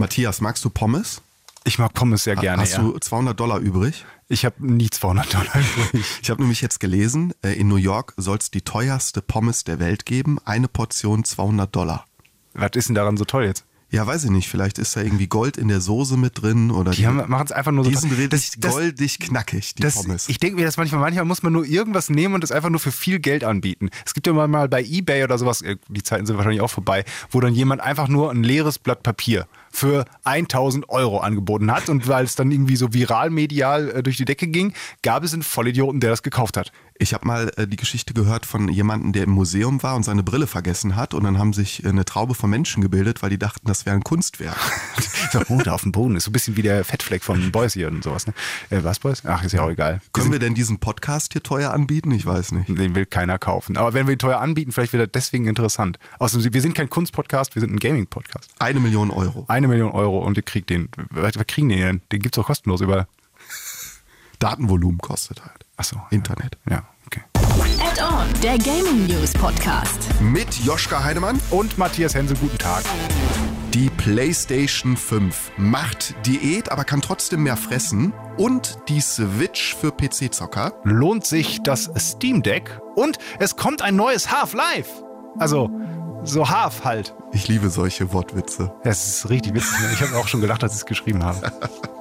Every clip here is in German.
Matthias, magst du Pommes? Ich mag Pommes sehr gerne. Hast ja. du 200 Dollar übrig? Ich habe nie 200 Dollar übrig. Ich habe nämlich jetzt gelesen, äh, in New York soll es die teuerste Pommes der Welt geben. Eine Portion 200 Dollar. Was ist denn daran so toll jetzt? Ja, weiß ich nicht. Vielleicht ist da irgendwie Gold in der Soße mit drin oder Die machen es einfach nur so. die sind richtig Das- goldig knackig, die Das, Pommes. ich denke mir das manchmal, manchmal muss man nur irgendwas nehmen und das einfach nur für viel Geld anbieten. Es gibt ja mal, mal bei Ebay oder sowas, äh, die Zeiten sind wahrscheinlich auch vorbei, wo dann jemand einfach nur ein leeres Blatt Papier für 1000 Euro angeboten hat und weil es dann irgendwie so viral medial äh, durch die Decke ging, gab es einen Vollidioten, der das gekauft hat. Ich habe mal äh, die Geschichte gehört von jemandem, der im Museum war und seine Brille vergessen hat und dann haben sich äh, eine Traube von Menschen gebildet, weil die dachten, das wäre ein Kunstwerk. so, oh, auf dem Boden ist so ein bisschen wie der Fettfleck von Boys hier und sowas. Ne? Äh, was Boys? Ach, ist ja auch egal. Können wir denn diesen Podcast hier teuer anbieten? Ich weiß nicht. Den will keiner kaufen. Aber wenn wir ihn teuer anbieten, vielleicht wird er deswegen interessant. Außerdem, wir sind kein Kunstpodcast, wir sind ein Gaming-Podcast. Eine Million Euro. Eine Million Euro und ihr kriegt den. Was, kriegen die denn? Den gibt's doch kostenlos über. Datenvolumen kostet halt. Achso. Internet. Ja, okay. Add-on, der Gaming News Podcast. Mit Joschka Heidemann. Und Matthias Hensel, guten Tag. Die PlayStation 5 macht Diät, aber kann trotzdem mehr fressen. Und die Switch für PC-Zocker. Lohnt sich das Steam Deck und es kommt ein neues Half-Life. Also, so Half halt. Ich liebe solche Wortwitze. Das ist richtig witzig. ne? Ich habe auch schon gedacht, als ich es geschrieben habe.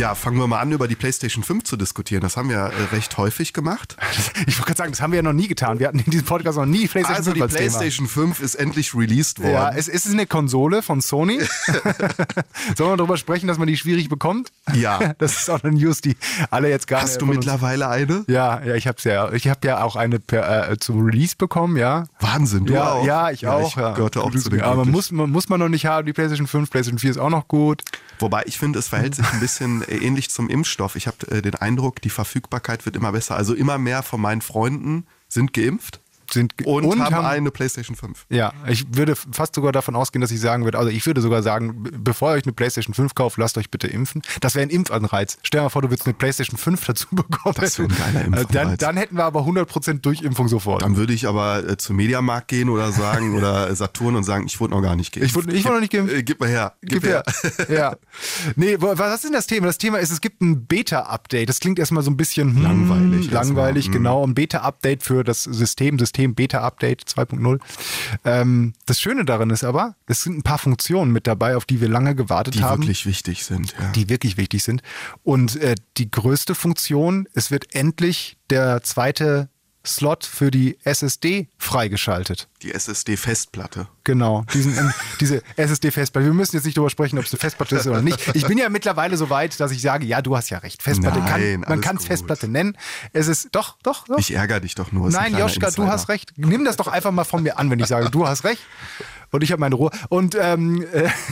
Ja, fangen wir mal an, über die PlayStation 5 zu diskutieren. Das haben wir äh, recht häufig gemacht. Ich wollte gerade sagen, das haben wir ja noch nie getan. Wir hatten in diesem Podcast noch nie PlayStation Also 5 die als Thema. PlayStation 5 ist endlich released worden. Ja, es ist eine Konsole von Sony. Sollen wir darüber sprechen, dass man die schwierig bekommt? Ja. Das ist auch eine News, die alle jetzt gerade. Hast du mittlerweile eine? Ja, ja, ich hab's ja. Ich habe ja auch eine per, äh, zum Release bekommen, ja. Wahnsinn, du ja, auch. ja, ich auch. Ich ja. gehörte auch zu den Aber muss, man, muss man noch nicht haben. Die PlayStation 5, PlayStation 4 ist auch noch gut. Wobei ich finde, es verhält sich ein bisschen äh, ähnlich zum Impfstoff. Ich habe äh, den Eindruck, die Verfügbarkeit wird immer besser. Also immer mehr von meinen Freunden sind geimpft Sind und, und haben, haben- eine PlayStation 5. Ja, ich würde fast sogar davon ausgehen, dass ich sagen würde, also ich würde sogar sagen, be- bevor ihr euch eine PlayStation 5 kauft, lasst euch bitte impfen. Das wäre ein Impfanreiz. Stell dir mal vor, du würdest eine PlayStation 5 dazu bekommen. Das wäre ein geiler Äh, Dann, Impfanreiz. dann hätten wir aber 100% Durchimpfung sofort. Dann würde ich aber äh, zum Mediamarkt gehen oder sagen oder Saturn und sagen, ich wurde noch gar nicht geimpft. Ich wurde- ich wurde noch nicht geimpft. Äh, gib mal her. Gib her. ja. Nee, was ist denn das Thema? Das Thema ist, es gibt ein Beta-Update. Das klingt erstmal so ein bisschen hm, Langweilig Langweilig, erstmal, hm. genau. Ein Beta-Update für das System, System Beta-Update 2.0. Ähm, das Schöne daran ist aber, es sind ein paar Funktionen mit dabei, auf die wir lange gewartet Die haben. wirklich wichtig sind. Ja. die wirklich wichtig sind. Und äh, die größte Funktion, es wird endlich der zweite Slot für die SSD freigeschaltet. Die SSD-Festplatte. Genau, diesen, diese SSD-Festplatte. Wir müssen jetzt nicht darüber sprechen, ob es eine Festplatte ist oder nicht. Ich bin ja mittlerweile so weit, dass ich sage, ja, du hast ja recht. Festplatte Nein, kann, man kann es. Festplatte nennen. Es ist doch, doch, doch. Ich ärgere dich doch nur. Nein, Joschka, du Insider. hast recht. Nimm das doch einfach mal von mir an, wenn ich sage, du hast recht. Und ich habe meine Ruhe. Und ähm,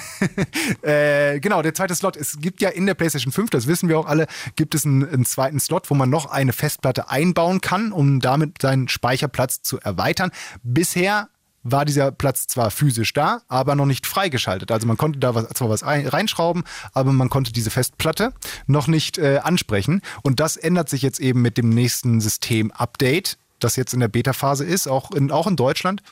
äh, äh, genau, der zweite Slot. Es gibt ja in der PlayStation 5, das wissen wir auch alle, gibt es einen, einen zweiten Slot, wo man noch eine Festplatte einbauen kann, um damit seinen Speicherplatz zu erweitern. Bisher war dieser Platz zwar physisch da, aber noch nicht freigeschaltet. Also man konnte da was, zwar was ein, reinschrauben, aber man konnte diese Festplatte noch nicht äh, ansprechen. Und das ändert sich jetzt eben mit dem nächsten System-Update, das jetzt in der Beta-Phase ist, auch in, auch in Deutschland.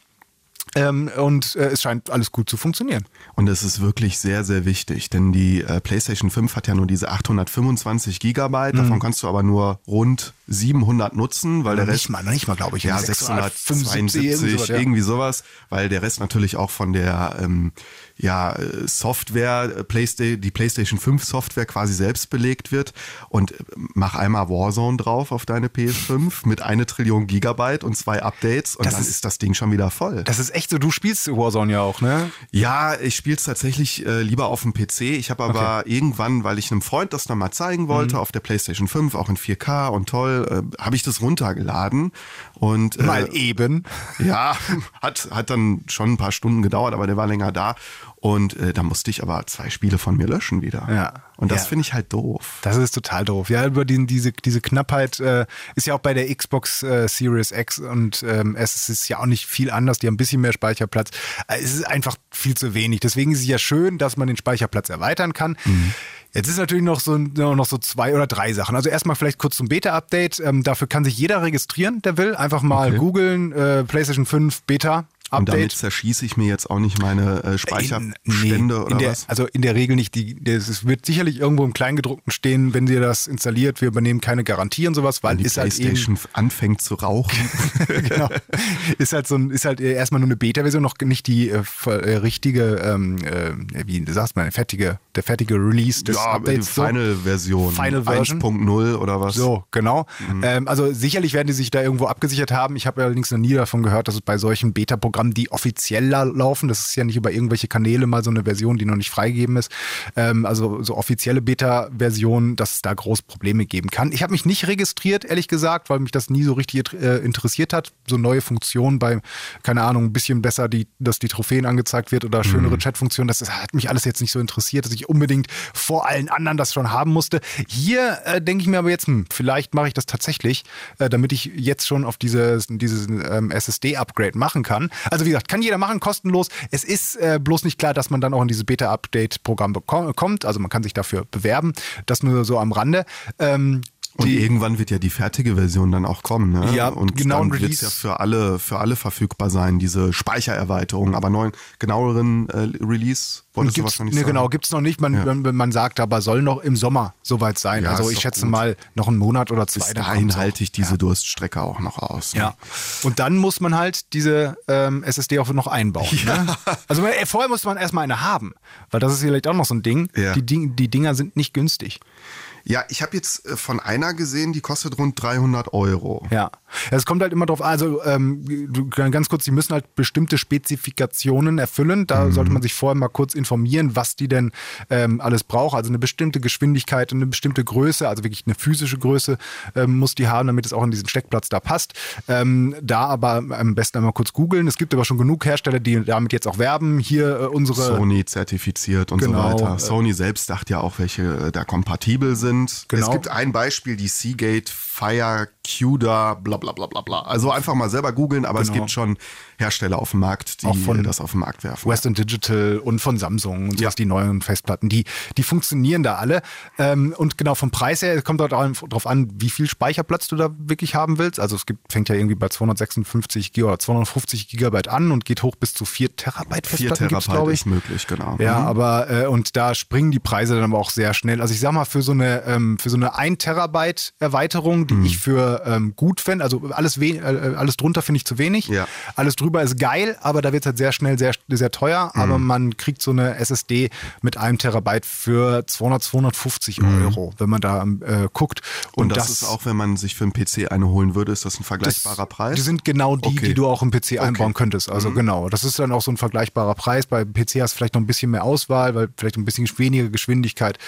Ähm, und äh, es scheint alles gut zu funktionieren. Und es ist wirklich sehr, sehr wichtig, denn die äh, PlayStation 5 hat ja nur diese 825 Gigabyte, davon kannst du aber nur rund 700 nutzen, weil der Rest nicht mal, nicht mal, glaube ich. ja, 675, 672, irgend sowas, ja. irgendwie sowas, weil der Rest natürlich auch von der ähm, ja, Software, äh, Playsta die PlayStation 5 Software quasi selbst belegt wird und äh, mach einmal Warzone drauf auf deine PS5 mit eine Trillion Gigabyte und zwei Updates und Das dann ist- ist, das Ding schon wieder voll. Das ist echt so, du spielst Warzone ja auch, ne? Ja, ich spiele es tatsächlich äh, lieber auf dem PC. Ich habe aber irgendwann, weil ich einem Freund das dann mal zeigen wollte, Mhm. auf der PlayStation 5, auch in 4K und toll, äh, habe ich das runtergeladen. Und äh, Mal eben. ja, hat, hat dann schon ein paar Stunden gedauert, aber der war länger da. Und äh, da musste ich aber zwei Spiele von mir löschen wieder. Ja. Und das Ja. finde ich halt doof. Das ist total doof. Ja, über die, diese, diese Knappheit äh, ist ja auch bei der Xbox äh, Series X und ähm, es ist ja auch nicht viel anders. Die haben ein bisschen mehr Speicherplatz. Äh, es ist einfach viel zu wenig. Deswegen ist es ja schön, dass man den Speicherplatz erweitern kann. Jetzt ist natürlich noch so, noch so zwei oder drei Sachen. Also erstmal vielleicht kurz zum Beta-Update. Ähm, dafür kann sich jeder registrieren, der will. Einfach mal Okay. googeln, äh, PlayStation 5 Beta Und damit Update. zerschieße ich mir jetzt auch nicht meine äh, Speicherstände Nee, oder der, was? Also in der Regel nicht. Die, es wird sicherlich irgendwo im Kleingedruckten stehen, wenn ihr das installiert, wir übernehmen keine Garantie und sowas, weil Wenn die ist halt eben Playstation anfängt zu rauchen. genau. Ist halt so ein, ist halt erstmal nur eine Beta-Version, noch nicht die äh, äh, richtige, ähm, äh, wie sagst man, fertige, der fertige Release des ja, die Updates. so. Final-Version. Final Version. 1.0 oder was? So, genau. Mhm. Ähm, also sicherlich werden die sich da irgendwo abgesichert haben. Ich habe allerdings noch nie davon gehört, dass es bei solchen Beta-Programmen, die offiziell la- laufen, das ist ja nicht über irgendwelche Kanäle mal so eine Version, die noch nicht freigegeben ist, ähm, also so offizielle Beta-Versionen, dass es da groß Probleme geben kann. Ich habe mich nicht registriert, ehrlich gesagt, weil mich das nie so richtig äh, interessiert hat. So neue Funktionen bei, keine Ahnung, ein bisschen besser, die, dass die Trophäen angezeigt wird oder schönere Mhm. Chatfunktionen. Das, das hat mich alles jetzt nicht so interessiert, dass ich unbedingt vor allen anderen das schon haben musste. Hier äh, denke ich mir aber jetzt, hm, vielleicht mache ich das tatsächlich, äh, damit ich jetzt schon auf dieses, dieses ähm, SSD-Upgrade machen kann. Also wie gesagt, kann jeder machen, kostenlos. Es ist äh, bloß nicht klar, dass man dann auch in dieses Beta-Update-Programm kommt. Also man kann sich dafür bewerben. Das nur so am Rande. Ähm, Und die- irgendwann wird ja die fertige Version dann auch kommen, ne? Ja, und genau, dann wird es ja für alle, für alle verfügbar sein, diese Speichererweiterung. Aber neuen, genaueren äh, Release wolltest du wahrscheinlich ne, sagen. genau, gibt es noch nicht. Man, Ja. man, man sagt aber, soll noch im Sommer soweit sein. Ja, also ich schätze gut. mal noch einen Monat oder zwei. Bis dahin halte ich diese Durststrecke auch noch aus. ne? Ja. Und dann muss man halt diese ähm, SSD auch noch einbauen. Ne? Also äh, vorher muss man erstmal eine haben, weil das ist vielleicht auch noch so ein Ding. Ja. Die, Ding die Dinger sind nicht günstig. Ja, ich habe jetzt äh, von einer gesehen, die kostet rund 300 Euro. Ja. Es kommt halt immer drauf an, also ähm, ganz kurz, die müssen halt bestimmte Spezifikationen erfüllen. Da sollte man sich vorher mal kurz informieren, was die denn ähm, alles braucht. Also eine bestimmte Geschwindigkeit und eine bestimmte Größe, also wirklich eine physische Größe ähm, muss die haben, damit es auch in diesen Steckplatz da passt. Ähm, da aber am besten einmal kurz googeln. Es gibt aber schon genug Hersteller, die damit jetzt auch werben. Hier äh, unsere Sony zertifiziert und Genau, so weiter. Sony selbst sagt ja auch, welche äh, da kompatibel sind. Genau. Es gibt ein Beispiel, die Seagate Fire CUDA, bla bla bla bla bla. Also einfach mal selber googeln, aber es Genau. gibt schon Hersteller auf dem Markt, die Auch von das auf den Markt werfen. Western Digital und von Samsung und Ja. sowas, die neuen Festplatten, die, die funktionieren da alle. Ähm, und genau vom Preis her, es kommt dort darauf an, wie viel Speicherplatz du da wirklich haben willst. Also es gibt, fängt ja irgendwie bei 256 GB oder 250 Gigabyte an und geht hoch bis zu 4 Terabyte 4 Festplatten gibt's, Terabyte glaube ich. ist möglich, genau. Ja, Mhm. aber äh, und da springen die Preise dann aber auch sehr schnell. Also ich sag mal, für so eine, ähm, für so eine 1 Terabyte Erweiterung, die Mhm. ich für ähm, gut fände, also alles, äh, alles drunter finde ich zu wenig. Ja. Alles drüber ist geil, aber da wird es halt sehr schnell sehr, sehr teuer. Mhm. Aber man kriegt so eine SSD mit einem Terabyte für 200, 250 Euro, wenn man da äh, guckt. Mhm. Und, das, ist auch, wenn man sich für einen PC eine holen würde, ist das ein vergleichbarer Preis? Die sind genau die, Okay. die du auch im PC einbauen könntest. Mhm. Also genau, das ist dann auch so ein vergleichbarer Preis. Bei PC hast du vielleicht noch ein bisschen mehr Auswahl, weil vielleicht ein bisschen weniger Geschwindigkeit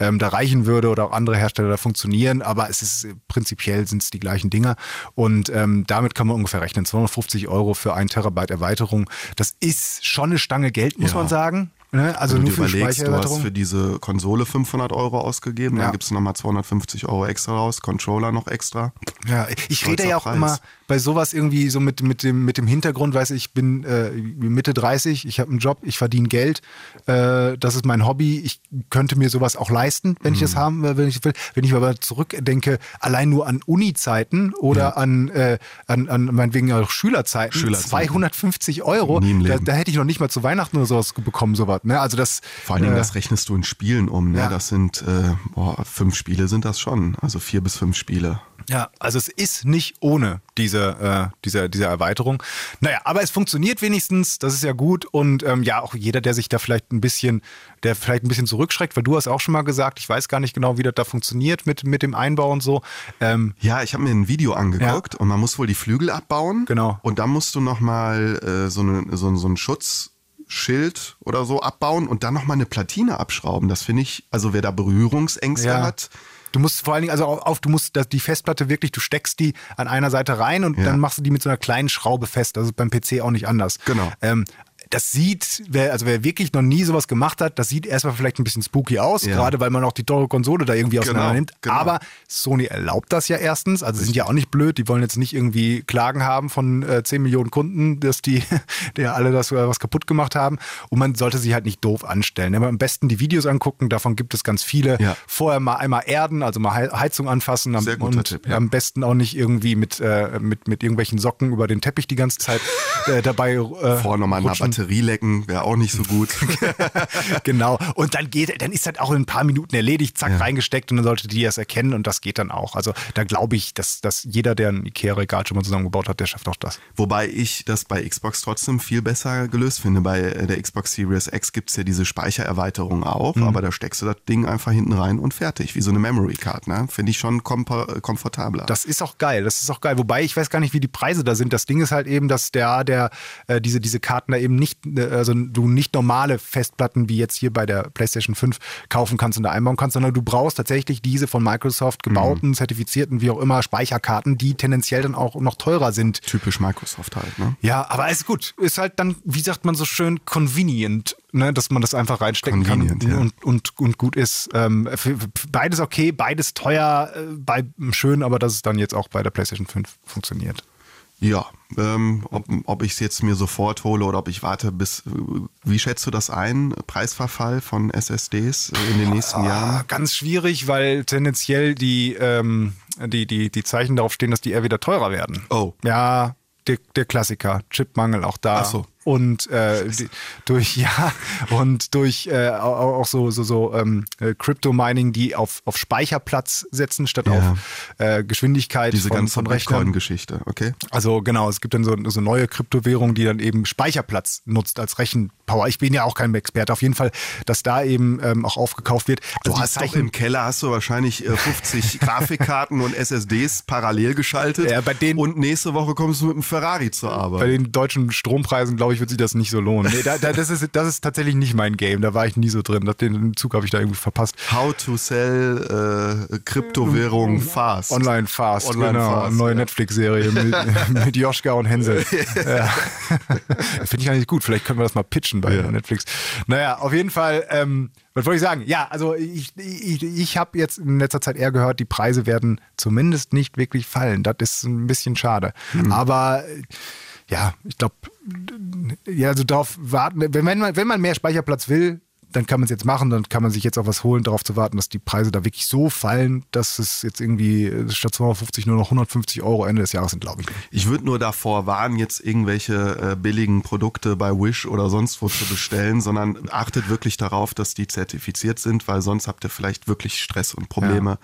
ähm, da reichen würde oder auch andere Hersteller da funktionieren. Aber es ist äh, prinzipiell sind es die gleichen Dinger. Und ähm, damit kann man ungefähr rechnen. 250 Euro für ein Terabyte Erweiterung. Das ist schon eine Stange Geld, muss Ja. man sagen. Ne? Also Wenn du dir für überlegst, du hast für diese Konsole 500 Euro ausgegeben, Ja. dann gibst du nochmal 250 Euro extra raus, Controller noch extra. Ja, ich Stolzer rede ja auch Preis. immer bei sowas irgendwie so mit, mit, dem, mit dem Hintergrund, weiß ich, ich bin äh, Mitte 30, ich habe einen Job, ich verdiene Geld, äh, das ist mein Hobby, ich könnte mir sowas auch leisten, wenn ich Mhm. das haben will, wenn ich will. Wenn ich aber zurückdenke, allein nur an Uni-Zeiten oder an, äh, an, an meinetwegen auch Schülerzeiten, Schülerzeiten. 250 Euro, da, da hätte ich noch nicht mal zu Weihnachten oder sowas bekommen, sowas. Ne? Also das, Vor allen Dingen, äh, das rechnest du in Spielen um. Ne? ja. Das sind, äh, boah, fünf Spiele sind das schon. Also vier bis fünf Spiele. Ja, also es ist nicht ohne diese, äh, diese, diese Erweiterung. Naja, aber es funktioniert wenigstens, das ist ja gut. Und ähm, ja, auch jeder, der sich da vielleicht ein bisschen, der vielleicht ein bisschen zurückschreckt, weil du hast auch schon mal gesagt, ich weiß gar nicht genau, wie das da funktioniert mit, mit dem Einbau und so. Ähm, Ja, ich habe mir ein Video angeguckt und man muss wohl die Flügel abbauen. Genau. Und dann musst du nochmal äh, so, eine, so, so ein Schutzschild oder so abbauen und dann nochmal eine Platine abschrauben. Das finde ich, also wer da Berührungsängste ja. hat, Du musst vor allen Dingen, also auf, du musst die Festplatte wirklich, du steckst die an einer Seite rein und Ja. dann machst du die mit so einer kleinen Schraube fest. Das ist beim PC auch nicht anders. Genau. Ähm, das sieht, wer, also wer wirklich noch nie sowas gemacht hat, das sieht erstmal vielleicht ein bisschen spooky aus, Ja. gerade weil man auch die teure Konsole da irgendwie auseinander nimmt. genau. Aber Sony erlaubt das ja erstens, also sind ja auch nicht blöd, die wollen jetzt nicht irgendwie Klagen haben von äh, 10 Millionen Kunden, dass die, der alle das äh, was kaputt gemacht haben. Und man sollte sich halt nicht doof anstellen. Aber am besten die Videos angucken, davon gibt es ganz viele. Ja. Vorher mal einmal erden, also mal Hei- Heizung anfassen am, und Tipp, ja. am besten auch nicht irgendwie mit, äh, mit, mit irgendwelchen Socken über den Teppich die ganze Zeit äh, dabei äh, Vorher nochmal. Batterie lecken, wäre auch nicht so gut. genau. Und dann geht, dann ist das auch in ein paar Minuten erledigt, zack, reingesteckt und dann sollte die das erkennen und das geht dann auch. Also da glaube ich, dass, dass jeder, der ein Ikea-Regal schon mal zusammengebaut hat, der schafft auch das. Wobei ich das bei Xbox trotzdem viel besser gelöst finde. Bei äh, der Xbox Series X gibt's ja diese Speichererweiterung auch, Mhm. aber da steckst du das Ding einfach hinten rein und fertig, wie so eine Memory Card. Ne? Finde ich schon kompo- komfortabler. Das ist auch geil, das ist auch geil. Wobei ich weiß gar nicht, wie die Preise da sind. Das Ding ist halt eben, dass der, der äh, diese, diese Karten da eben nicht, äh, also du nicht normale Festplatten wie jetzt hier bei der PlayStation 5 kaufen kannst und da einbauen kannst, sondern du brauchst tatsächlich diese von Microsoft gebauten, zertifizierten, wie auch immer, Speicherkarten, die tendenziell dann auch noch teurer sind. Typisch Microsoft halt. Ne? Ja, aber ist gut. Ist halt dann, wie sagt man so schön, convenient, ne, dass man das einfach reinstecken Convenient, kann ja. und, und, und gut ist. Ähm, für, für beides okay, beides teuer, äh, bei, schön, aber dass es dann jetzt auch bei der PlayStation 5 funktioniert. Ja, ähm, ob, ob ich es jetzt mir sofort hole oder ob ich warte bis, äh, wie schätzt du das ein, Preisverfall von SSDs in den nächsten Jahren? Ah, ganz schwierig, weil tendenziell die, ähm, die, die, die Zeichen darauf stehen, dass die eher wieder teurer werden. Oh. Ja, der, der Klassiker, Chipmangel auch da. Ach so. Und äh, durch ja und durch äh, auch, so so so ähm, äh, Crypto Mining, die auf auf Speicherplatz setzen statt Ja. auf äh, Geschwindigkeit Diese von, ganze von Rechnern. Bitcoin-Geschichte, okay? Also genau, es gibt dann so, so neue Kryptowährung, die dann eben Speicherplatz nutzt als Rechenpower. Ich bin ja auch kein Experte. Auf jeden Fall, dass da eben ähm, auch aufgekauft wird. Du Also die hast doch Zeichen- im Keller hast du wahrscheinlich äh, 50 Grafikkarten und SSDs parallel geschaltet. Ja, bei denen- und nächste Woche kommst du mit einem Ferrari zur bei Arbeit. den deutschen Strompreisen, glaube ich, wird sich das nicht so lohnen. Nee, da, da, das, ist, das ist tatsächlich nicht mein Game. Da war ich nie so drin. Den Zug habe ich da irgendwie verpasst. How to sell äh, Kryptowährung fast. Online Fast, Online genau. Fast, neue ja. Netflix-Serie mit, mit Joschka und Hänsel. ja. Finde ich eigentlich gut. Vielleicht können wir das mal pitchen bei Ja. Netflix. Naja, auf jeden Fall, ähm, was wollte ich sagen? Ja, also ich, ich, ich habe jetzt in letzter Zeit eher gehört, die Preise werden zumindest nicht wirklich fallen. Das ist ein bisschen schade. Hm. Aber ja, ich glaube, ja, also darauf warten, wenn, man, wenn man mehr Speicherplatz will, dann kann man es jetzt machen, dann kann man sich jetzt auf was holen, darauf zu warten, dass die Preise da wirklich so fallen, dass es jetzt irgendwie äh, statt 250 nur noch 150 Euro Ende des Jahres sind, glaube ich. Ich würde nur davor warnen, jetzt irgendwelche äh, billigen Produkte bei Wish oder sonst wo zu bestellen, sondern achtet wirklich darauf, dass die zertifiziert sind, weil sonst habt ihr vielleicht wirklich Stress und Probleme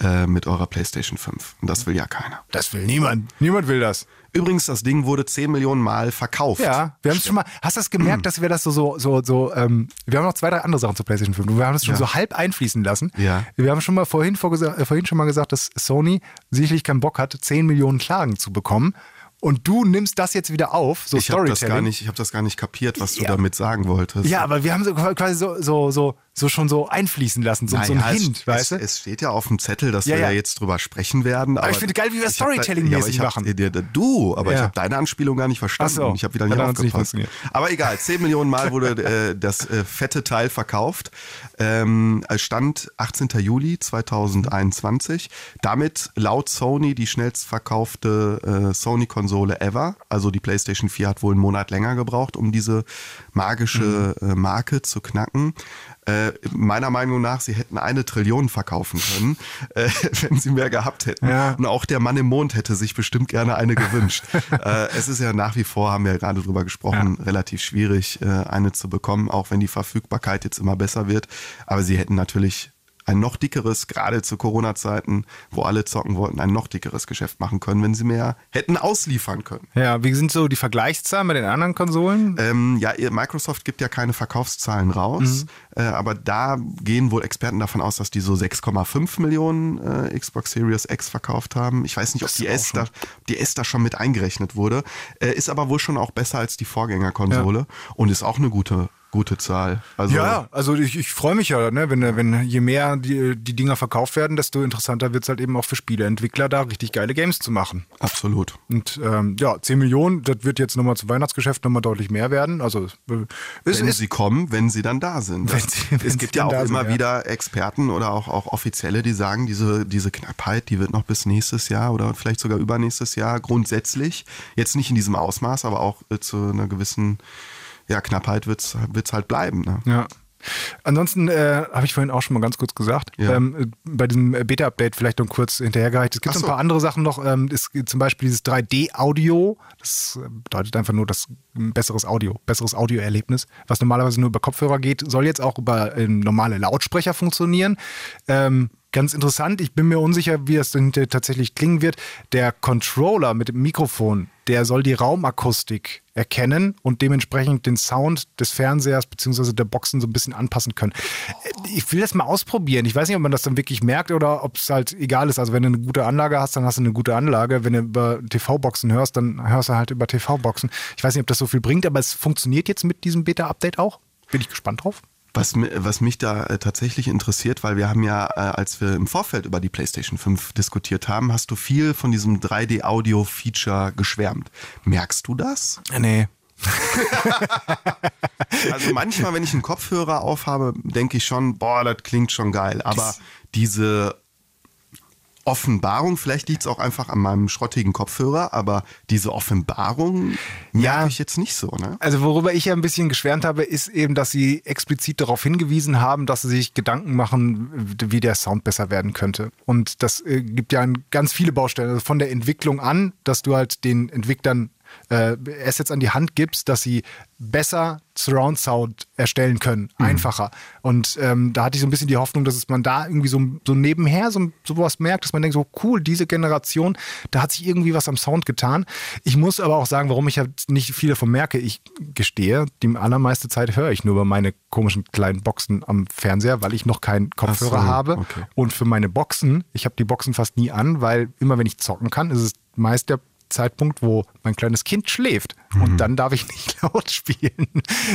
äh, mit eurer PlayStation 5. Und das will ja keiner. Das will niemand. Niemand will das. Übrigens, das Ding wurde 10 Millionen Mal verkauft. Ja, wir haben es schon mal. Hast du das gemerkt, dass wir das so, so, so, so ähm, wir haben noch zwei, drei andere Sachen zur PlayStation 5 und wir haben das schon Ja. so halb einfließen lassen. Ja. Wir haben schon mal vorhin, äh, vorhin schon mal gesagt, dass Sony sicherlich keinen Bock hat, 10 Millionen Klagen zu bekommen. Und du nimmst das jetzt wieder auf, so ich habe das Storytelling. gar nicht, ich habe das gar nicht kapiert, was du Ja. damit sagen wolltest. Ja, aber wir haben so quasi so, so, so, so schon so einfließen lassen, so, so ein Naja, Hint, es, weißt du? es, es steht ja auf dem Zettel, dass Ja, wir ja. jetzt drüber sprechen werden. Aber, ich finde geil, wie wir Storytelling-mäßig aber machen. Du, aber ich habe deine Anspielung gar nicht verstanden. So. Ich habe wieder nicht nicht aufgepasst. funktioniert. aber egal, 10 Millionen Mal wurde äh, das äh, fette Teil verkauft. Ähm, es stand 18. Juli 2021. Damit laut Sony die schnellst verkaufte äh, Sony-Konsole ever. Also die PlayStation 4 hat wohl einen Monat länger gebraucht, um diese magische Mhm. äh, Marke zu knacken. Äh, meiner Meinung nach, sie hätten eine Trillion verkaufen können, äh, wenn sie mehr gehabt hätten. Ja. Und auch der Mann im Mond hätte sich bestimmt gerne eine gewünscht. äh, es ist ja nach wie vor, haben wir ja gerade drüber gesprochen, relativ schwierig, äh, eine zu bekommen, auch wenn die Verfügbarkeit jetzt immer besser wird. Aber sie hätten natürlich ein noch dickeres, gerade zu Corona-Zeiten, wo alle zocken wollten, ein noch dickeres Geschäft machen können, wenn sie mehr hätten ausliefern können. Ja, wie sind so die Vergleichszahlen bei den anderen Konsolen? Ähm, ja, Microsoft gibt ja keine Verkaufszahlen raus, äh, aber da gehen wohl Experten davon aus, dass die so 6,5 Millionen äh, Xbox Series X verkauft haben. Ich weiß nicht, ob die, S da, ob die S da schon mit eingerechnet wurde. Äh, ist aber wohl schon auch besser als die Vorgängerkonsole und ist auch eine gute gute Zahl. Also, Ja, also ich, ich freue mich ja, ne, wenn, wenn je mehr die, die Dinger verkauft werden, desto interessanter wird es halt eben auch für Spieleentwickler, da richtig geile Games zu machen. Absolut. Und ähm, ja, 10 Millionen, das wird jetzt nochmal zum Weihnachtsgeschäft nochmal deutlich mehr werden. Also äh, es Wenn ist sie kommen, wenn sie dann da sind. Wenn sie- wenn es gibt ja auch da sind, immer ja. wieder Experten oder auch, auch Offizielle, die sagen, diese, diese Knappheit, die wird noch bis nächstes Jahr oder vielleicht sogar übernächstes Jahr grundsätzlich, jetzt nicht in diesem Ausmaß, aber auch äh, zu einer gewissen ja, Knappheit wird es halt bleiben. Ne? Ja. Ansonsten äh, habe ich vorhin auch schon mal ganz kurz gesagt, Ja. ähm, äh, bei diesem Beta-Update vielleicht noch kurz hinterhergereicht. Es gibt so ein paar andere Sachen noch. Ähm, gibt zum Beispiel dieses 3D-Audio. Das äh, bedeutet einfach nur das ein besseres Audio, besseres Audioerlebnis, was normalerweise nur über Kopfhörer geht, soll jetzt auch über ähm, normale Lautsprecher funktionieren. Ähm, Ganz interessant, ich bin mir unsicher, wie es denn tatsächlich klingen wird. Der Controller mit dem Mikrofon, der soll die Raumakustik erkennen und dementsprechend den Sound des Fernsehers bzw. der Boxen so ein bisschen anpassen können. Ich will das mal ausprobieren. Ich weiß nicht, ob man das dann wirklich merkt oder ob es halt egal ist. Also wenn du eine gute Anlage hast, dann hast du eine gute Anlage. Wenn du über TV-Boxen hörst, dann hörst du halt über TV-Boxen. Ich weiß nicht, ob das so viel bringt, aber es funktioniert jetzt mit diesem Beta-Update auch. Bin ich gespannt drauf. Was, was mich da äh, tatsächlich interessiert, weil wir haben ja, äh, als wir im Vorfeld über die PlayStation 5 diskutiert haben, hast du viel von diesem 3D-Audio-Feature geschwärmt. Merkst du das? Nee. Also manchmal, wenn ich einen Kopfhörer aufhabe, denke ich schon, boah, das klingt schon geil. Aber diese Offenbarung, vielleicht liegt es auch einfach an meinem schrottigen Kopfhörer, aber diese Offenbarung Ja. merke ich jetzt nicht so. Ne? Also worüber ich ja ein bisschen geschwärmt habe, ist eben, dass sie explizit darauf hingewiesen haben, dass sie sich Gedanken machen, wie der Sound besser werden könnte. Und das äh, gibt ja ganz viele Baustellen. Also von der Entwicklung an, dass du halt den Entwicklern äh, Assets an die Hand gibst, dass sie besser Surround Sound erstellen können, einfacher. Und ähm, da hatte ich so ein bisschen die Hoffnung, dass es man da irgendwie so, so nebenher so sowas merkt, dass man denkt, so cool, diese Generation, da hat sich irgendwie was am Sound getan. Ich muss aber auch sagen, warum ich halt nicht viel davon merke. Ich gestehe, die allermeiste Zeit höre ich nur über meine komischen kleinen Boxen am Fernseher, weil ich noch keinen Kopfhörer so, habe. okay. Und für meine Boxen, ich habe die Boxen fast nie an, weil immer wenn ich zocken kann, ist es meist der Zeitpunkt, wo mein kleines Kind schläft. Mhm. Und dann darf ich nicht laut spielen.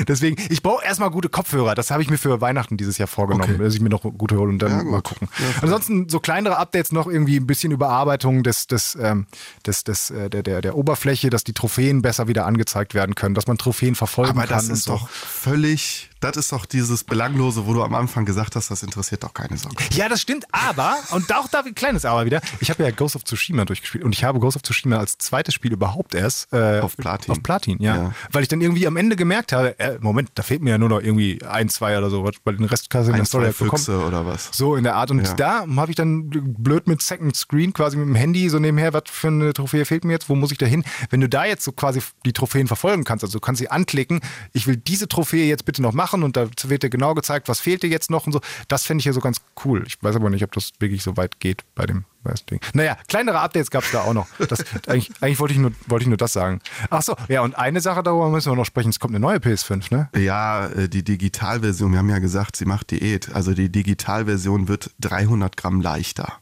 Deswegen, ich brauche erstmal gute Kopfhörer. Das habe ich mir für Weihnachten dieses Jahr vorgenommen, Okay. dass ich mir noch gute hole und dann Ja, gut. mal gucken. Ja. Ansonsten so kleinere Updates noch irgendwie ein bisschen Überarbeitung des, des, ähm, des, des, äh, der, der, der Oberfläche, dass die Trophäen besser wieder angezeigt werden können, dass man Trophäen verfolgen Aber kann. das und ist so. doch völlig, das ist doch dieses Belanglose, wo du am Anfang gesagt hast, das interessiert doch keine Sau. Ja, das stimmt, aber, und auch da ein kleines Aber wieder, ich habe ja Ghost of Tsushima durchgespielt und ich habe Ghost of Tsushima als zweites Spiel überhaupt erst äh, Auf Platin. Auf Platin, ja. Ja. Weil ich dann irgendwie am Ende gemerkt habe, äh, Moment, da fehlt mir ja nur noch irgendwie ein, zwei oder so, weil den Rest kannst du in der Story halt bekommen. Füchse oder was? So in der Art. Und Ja. da habe ich dann blöd mit Second Screen quasi mit dem Handy so nebenher, was für eine Trophäe fehlt mir jetzt, wo muss ich da hin? Wenn du da jetzt so quasi die Trophäen verfolgen kannst, also du kannst sie anklicken, ich will diese Trophäe jetzt bitte noch machen und da wird dir genau gezeigt, was fehlt dir jetzt noch und so. Das fände ich ja so ganz cool. Ich weiß aber nicht, ob das wirklich so weit geht bei dem bei dem Ding. Naja, kleinere Updates gab es da auch noch. Das, eigentlich eigentlich wollte, ich nur, wollte ich nur das sagen. Ach so, ja, und eine Sache, darüber müssen wir noch sprechen. Es kommt eine neue PS5, ne? Ja, äh, die Digitalversion, wir haben ja gesagt, sie macht Diät. Also die Digitalversion wird 300 Gramm leichter.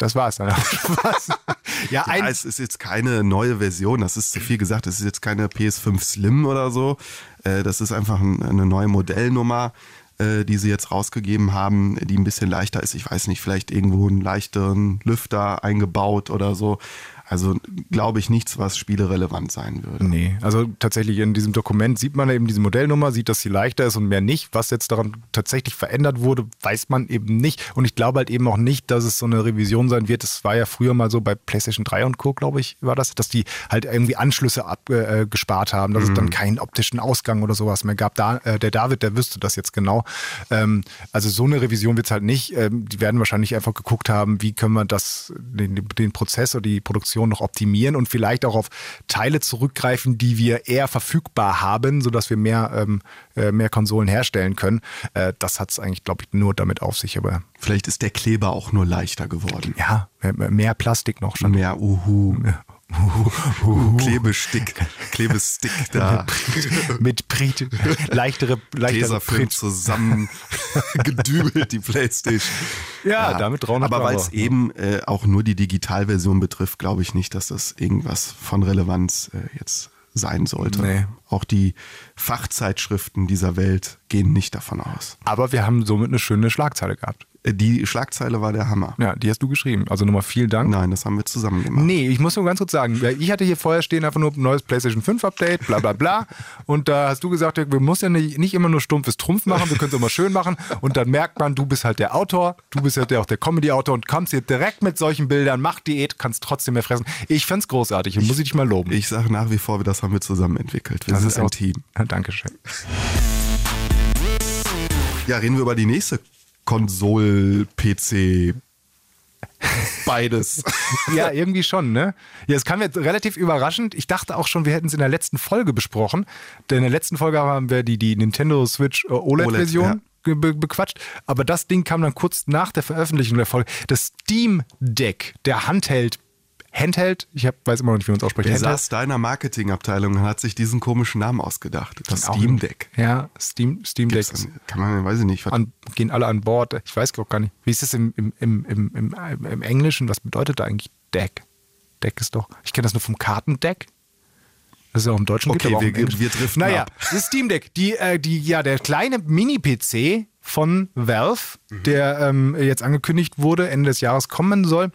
Das war's dann. Was? Ja, Ja, es ist jetzt keine neue Version, das ist zu viel gesagt. Es ist jetzt keine PS5 Slim oder so. Äh, Das ist einfach ein- eine neue Modellnummer, äh, die sie jetzt rausgegeben haben, die ein bisschen leichter ist. Ich weiß nicht, vielleicht irgendwo einen leichteren Lüfter eingebaut oder so. Also glaube ich nichts, was spielerelevant sein würde. Nee, also tatsächlich in diesem Dokument sieht man eben diese Modellnummer, sieht, dass sie leichter ist und mehr nicht. Was jetzt daran tatsächlich verändert wurde, weiß man eben nicht. Und ich glaube halt eben auch nicht, dass es so eine Revision sein wird. Es war ja früher mal so bei PlayStation 3 und Co., glaube ich, war das, dass die halt irgendwie Anschlüsse abgespart äh, haben, dass es dann keinen optischen Ausgang oder sowas mehr gab. Da, äh, der David, der wüsste das jetzt genau. Ähm, also so eine Revision wird es halt nicht. Ähm, die werden wahrscheinlich einfach geguckt haben, wie können wir das, den, den Prozess oder die Produktion noch optimieren und vielleicht auch auf Teile zurückgreifen, die wir eher verfügbar haben, sodass wir mehr, ähm, äh, mehr Konsolen herstellen können. Äh, das hat es eigentlich, glaube ich, nur damit auf sich. Aber Vielleicht ist der Kleber auch nur leichter geworden. ja, mehr, mehr Plastik noch schon. Mehr Uhu. Uhu. Klebestick. Klebestick da. Mit Prit, leichtere, leichtere Prit. zusammen gedübelt, die Playstation. Ja, damit 300 Aber weil es eben äh, auch nur die Digitalversion betrifft, glaube ich nicht, dass das irgendwas von Relevanz äh, jetzt sein sollte. Nee. Auch die Fachzeitschriften dieser Welt gehen nicht davon aus. Aber wir haben somit eine schöne Schlagzeile gehabt. Äh, Die Schlagzeile war der Hammer. Ja, die hast du geschrieben. Also nochmal vielen Dank. Nein, das haben wir zusammen gemacht. Nee, ich muss nur ganz kurz sagen, ich hatte hier vorher stehen einfach nur neues PlayStation 5 Update, bla bla bla. Und da hast du gesagt, wir müssen ja nicht, nicht immer nur stumpfes Trumpf machen, wir können es auch mal schön machen. Und dann merkt man, du bist halt der Autor, du bist halt der, auch der Comedy-Autor und kommst hier direkt mit solchen Bildern, mach Diät, kannst trotzdem mehr fressen. Ich fand's großartig und muss ich dich mal loben. Ich sage nach wie vor, das haben wir zusammen entwickelt. Wir Das sind ist ein auch- Team. Ja, Dankeschön. Ja, reden wir über die nächste Konsol-PC. Beides. Ja, irgendwie schon, ne? Ja, es kam jetzt relativ überraschend. Ich dachte auch schon, wir hätten es in der letzten Folge besprochen. Denn in der letzten Folge haben wir die, die Nintendo Switch äh, OLED-Version OLED, ge- be bequatscht. Aber das Ding kam dann kurz nach der Veröffentlichung der Folge. Das Steam Deck, der Handheld, Handheld, ich hab, weiß immer noch nicht, wie man es ausspricht. Wer Handheld. saß deiner Marketingabteilung und hat sich diesen komischen Namen ausgedacht? Das Auch- Steam Deck. Ja, Steam, Steam Deck. Kann man, weiß ich nicht. An, gehen alle an Bord. Ich weiß auch gar nicht. Wie ist das im, im, im, im, im, im Englischen? Was bedeutet da eigentlich Deck? Deck ist doch. Ich kenne das nur vom Kartendeck. Das ist ja auch im Deutschen gibt, Okay, im wir- Englischen. wir driften Naja, ab. das Steam Deck. Die, äh, die, ja, der kleine Mini-PC von Valve, Mhm. der ähm, jetzt angekündigt wurde, Ende des Jahres kommen soll.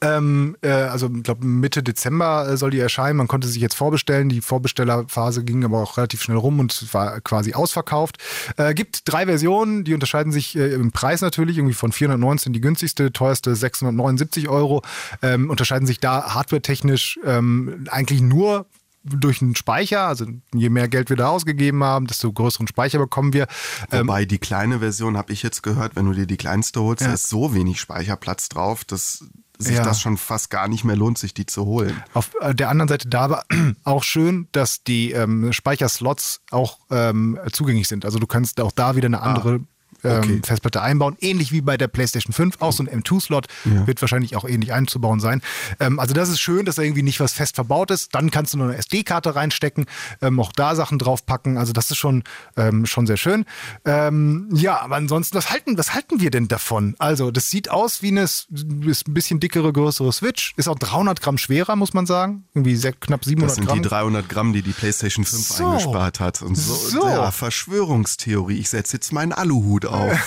Ähm, äh, also ich glaube Mitte Dezember äh, soll die erscheinen. Man konnte sich jetzt vorbestellen. Die Vorbestellerphase ging aber auch relativ schnell rum und war quasi ausverkauft. Äh, gibt drei Versionen, die unterscheiden sich äh, im Preis natürlich, irgendwie von 419 die günstigste, teuerste 679 Euro. Ähm, unterscheiden sich da hardwaretechnisch ähm, eigentlich nur durch einen Speicher, also je mehr Geld wir da ausgegeben haben, desto größeren Speicher bekommen wir. Ähm, Wobei die kleine Version, habe ich jetzt gehört, wenn du dir die kleinste holst, Ja. da ist so wenig Speicherplatz drauf, dass sich Ja. das schon fast gar nicht mehr lohnt, sich die zu holen. Auf äh, der anderen Seite da war auch schön, dass die ähm, Speicherslots auch ähm, zugänglich sind. Also du kannst auch da wieder eine andere okay. Ähm, Festplatte einbauen, ähnlich wie bei der PlayStation 5. Auch so ein M2-Slot wird wahrscheinlich auch ähnlich einzubauen sein. Ähm, also das ist schön, dass da irgendwie nicht was fest verbaut ist. Dann kannst du noch eine SD-Karte reinstecken, ähm, auch da Sachen draufpacken. Also das ist schon, ähm, schon sehr schön. Ähm, ja, aber ansonsten, was halten, was halten wir denn davon? Also das sieht aus wie eine ist ein bisschen dickere, größere Switch. Ist auch 300 Gramm schwerer, muss man sagen. Irgendwie sehr, knapp 700 Das sind Gramm. die 300 Gramm, die die PlayStation 5 So. eingespart hat. Und so, So. Ja, Verschwörungstheorie. Ich setze jetzt meinen Aluhut auf. Ein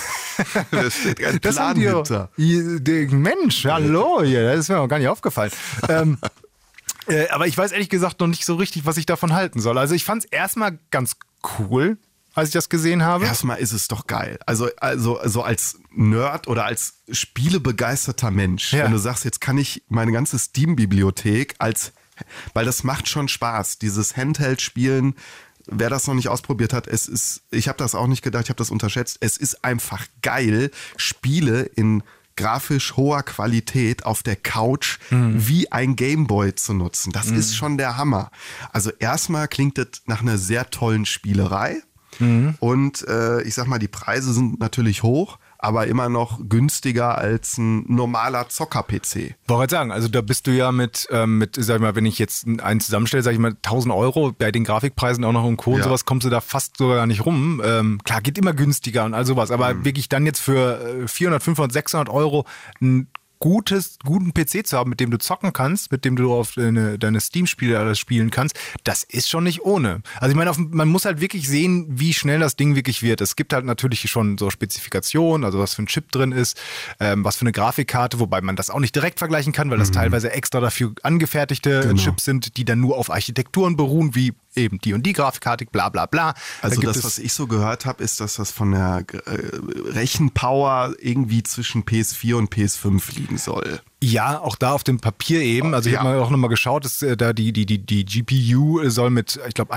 Das Plan haben die, die, Mensch, hallo, hier, das ist mir auch gar nicht aufgefallen. ähm, äh, aber ich weiß ehrlich gesagt noch nicht so richtig, was ich davon halten soll. Also ich fand es erstmal ganz cool, als ich das gesehen habe. Erstmal ist es doch geil. Also, also, also als Nerd oder als spielebegeisterter Mensch, Ja. wenn du sagst, jetzt kann ich meine ganze Steam-Bibliothek als, weil das macht schon Spaß, dieses Handheld-Spielen. Wer das noch nicht ausprobiert hat, es ist, ich habe das auch nicht gedacht, ich habe das unterschätzt. Es ist einfach geil, Spiele in grafisch hoher Qualität auf der Couch wie ein Gameboy zu nutzen. Das ist schon der Hammer. Also erstmal klingt das nach einer sehr tollen Spielerei. Und äh, ich sag mal, die Preise sind natürlich hoch, aber immer noch günstiger als ein normaler Zocker-PC. Wollte gerade sagen, also da bist du ja mit, ähm, mit, sag ich mal, wenn ich jetzt einen zusammenstelle, sag ich mal, 1000 Euro bei den Grafikpreisen auch noch und Co. und Ja. sowas, kommst du da fast sogar gar nicht rum. Ähm, klar, geht immer günstiger und all sowas, aber wirklich dann jetzt für äh, 400, 500, 600 Euro ein gutes, guten PC zu haben, mit dem du zocken kannst, mit dem du auf deine, deine Steam-Spiele alles spielen kannst, das ist schon nicht ohne. Also ich meine, auf, man muss halt wirklich sehen, wie schnell das Ding wirklich wird. Es gibt halt natürlich schon so Spezifikationen, also was für ein Chip drin ist, ähm, was für eine Grafikkarte, wobei man das auch nicht direkt vergleichen kann, weil das teilweise extra dafür angefertigte Genau. Chips sind, die dann nur auf Architekturen beruhen, wie eben die und die Grafikkarte, bla bla bla. Also das, was ich so gehört habe, ist, dass das von der äh, Rechenpower irgendwie zwischen PS4 und PS5 liegen soll. Ja, auch da auf dem Papier eben. Also ich Ja. habe mal auch nochmal geschaut, dass äh, da die, die, die, die GPU soll mit, ich glaube,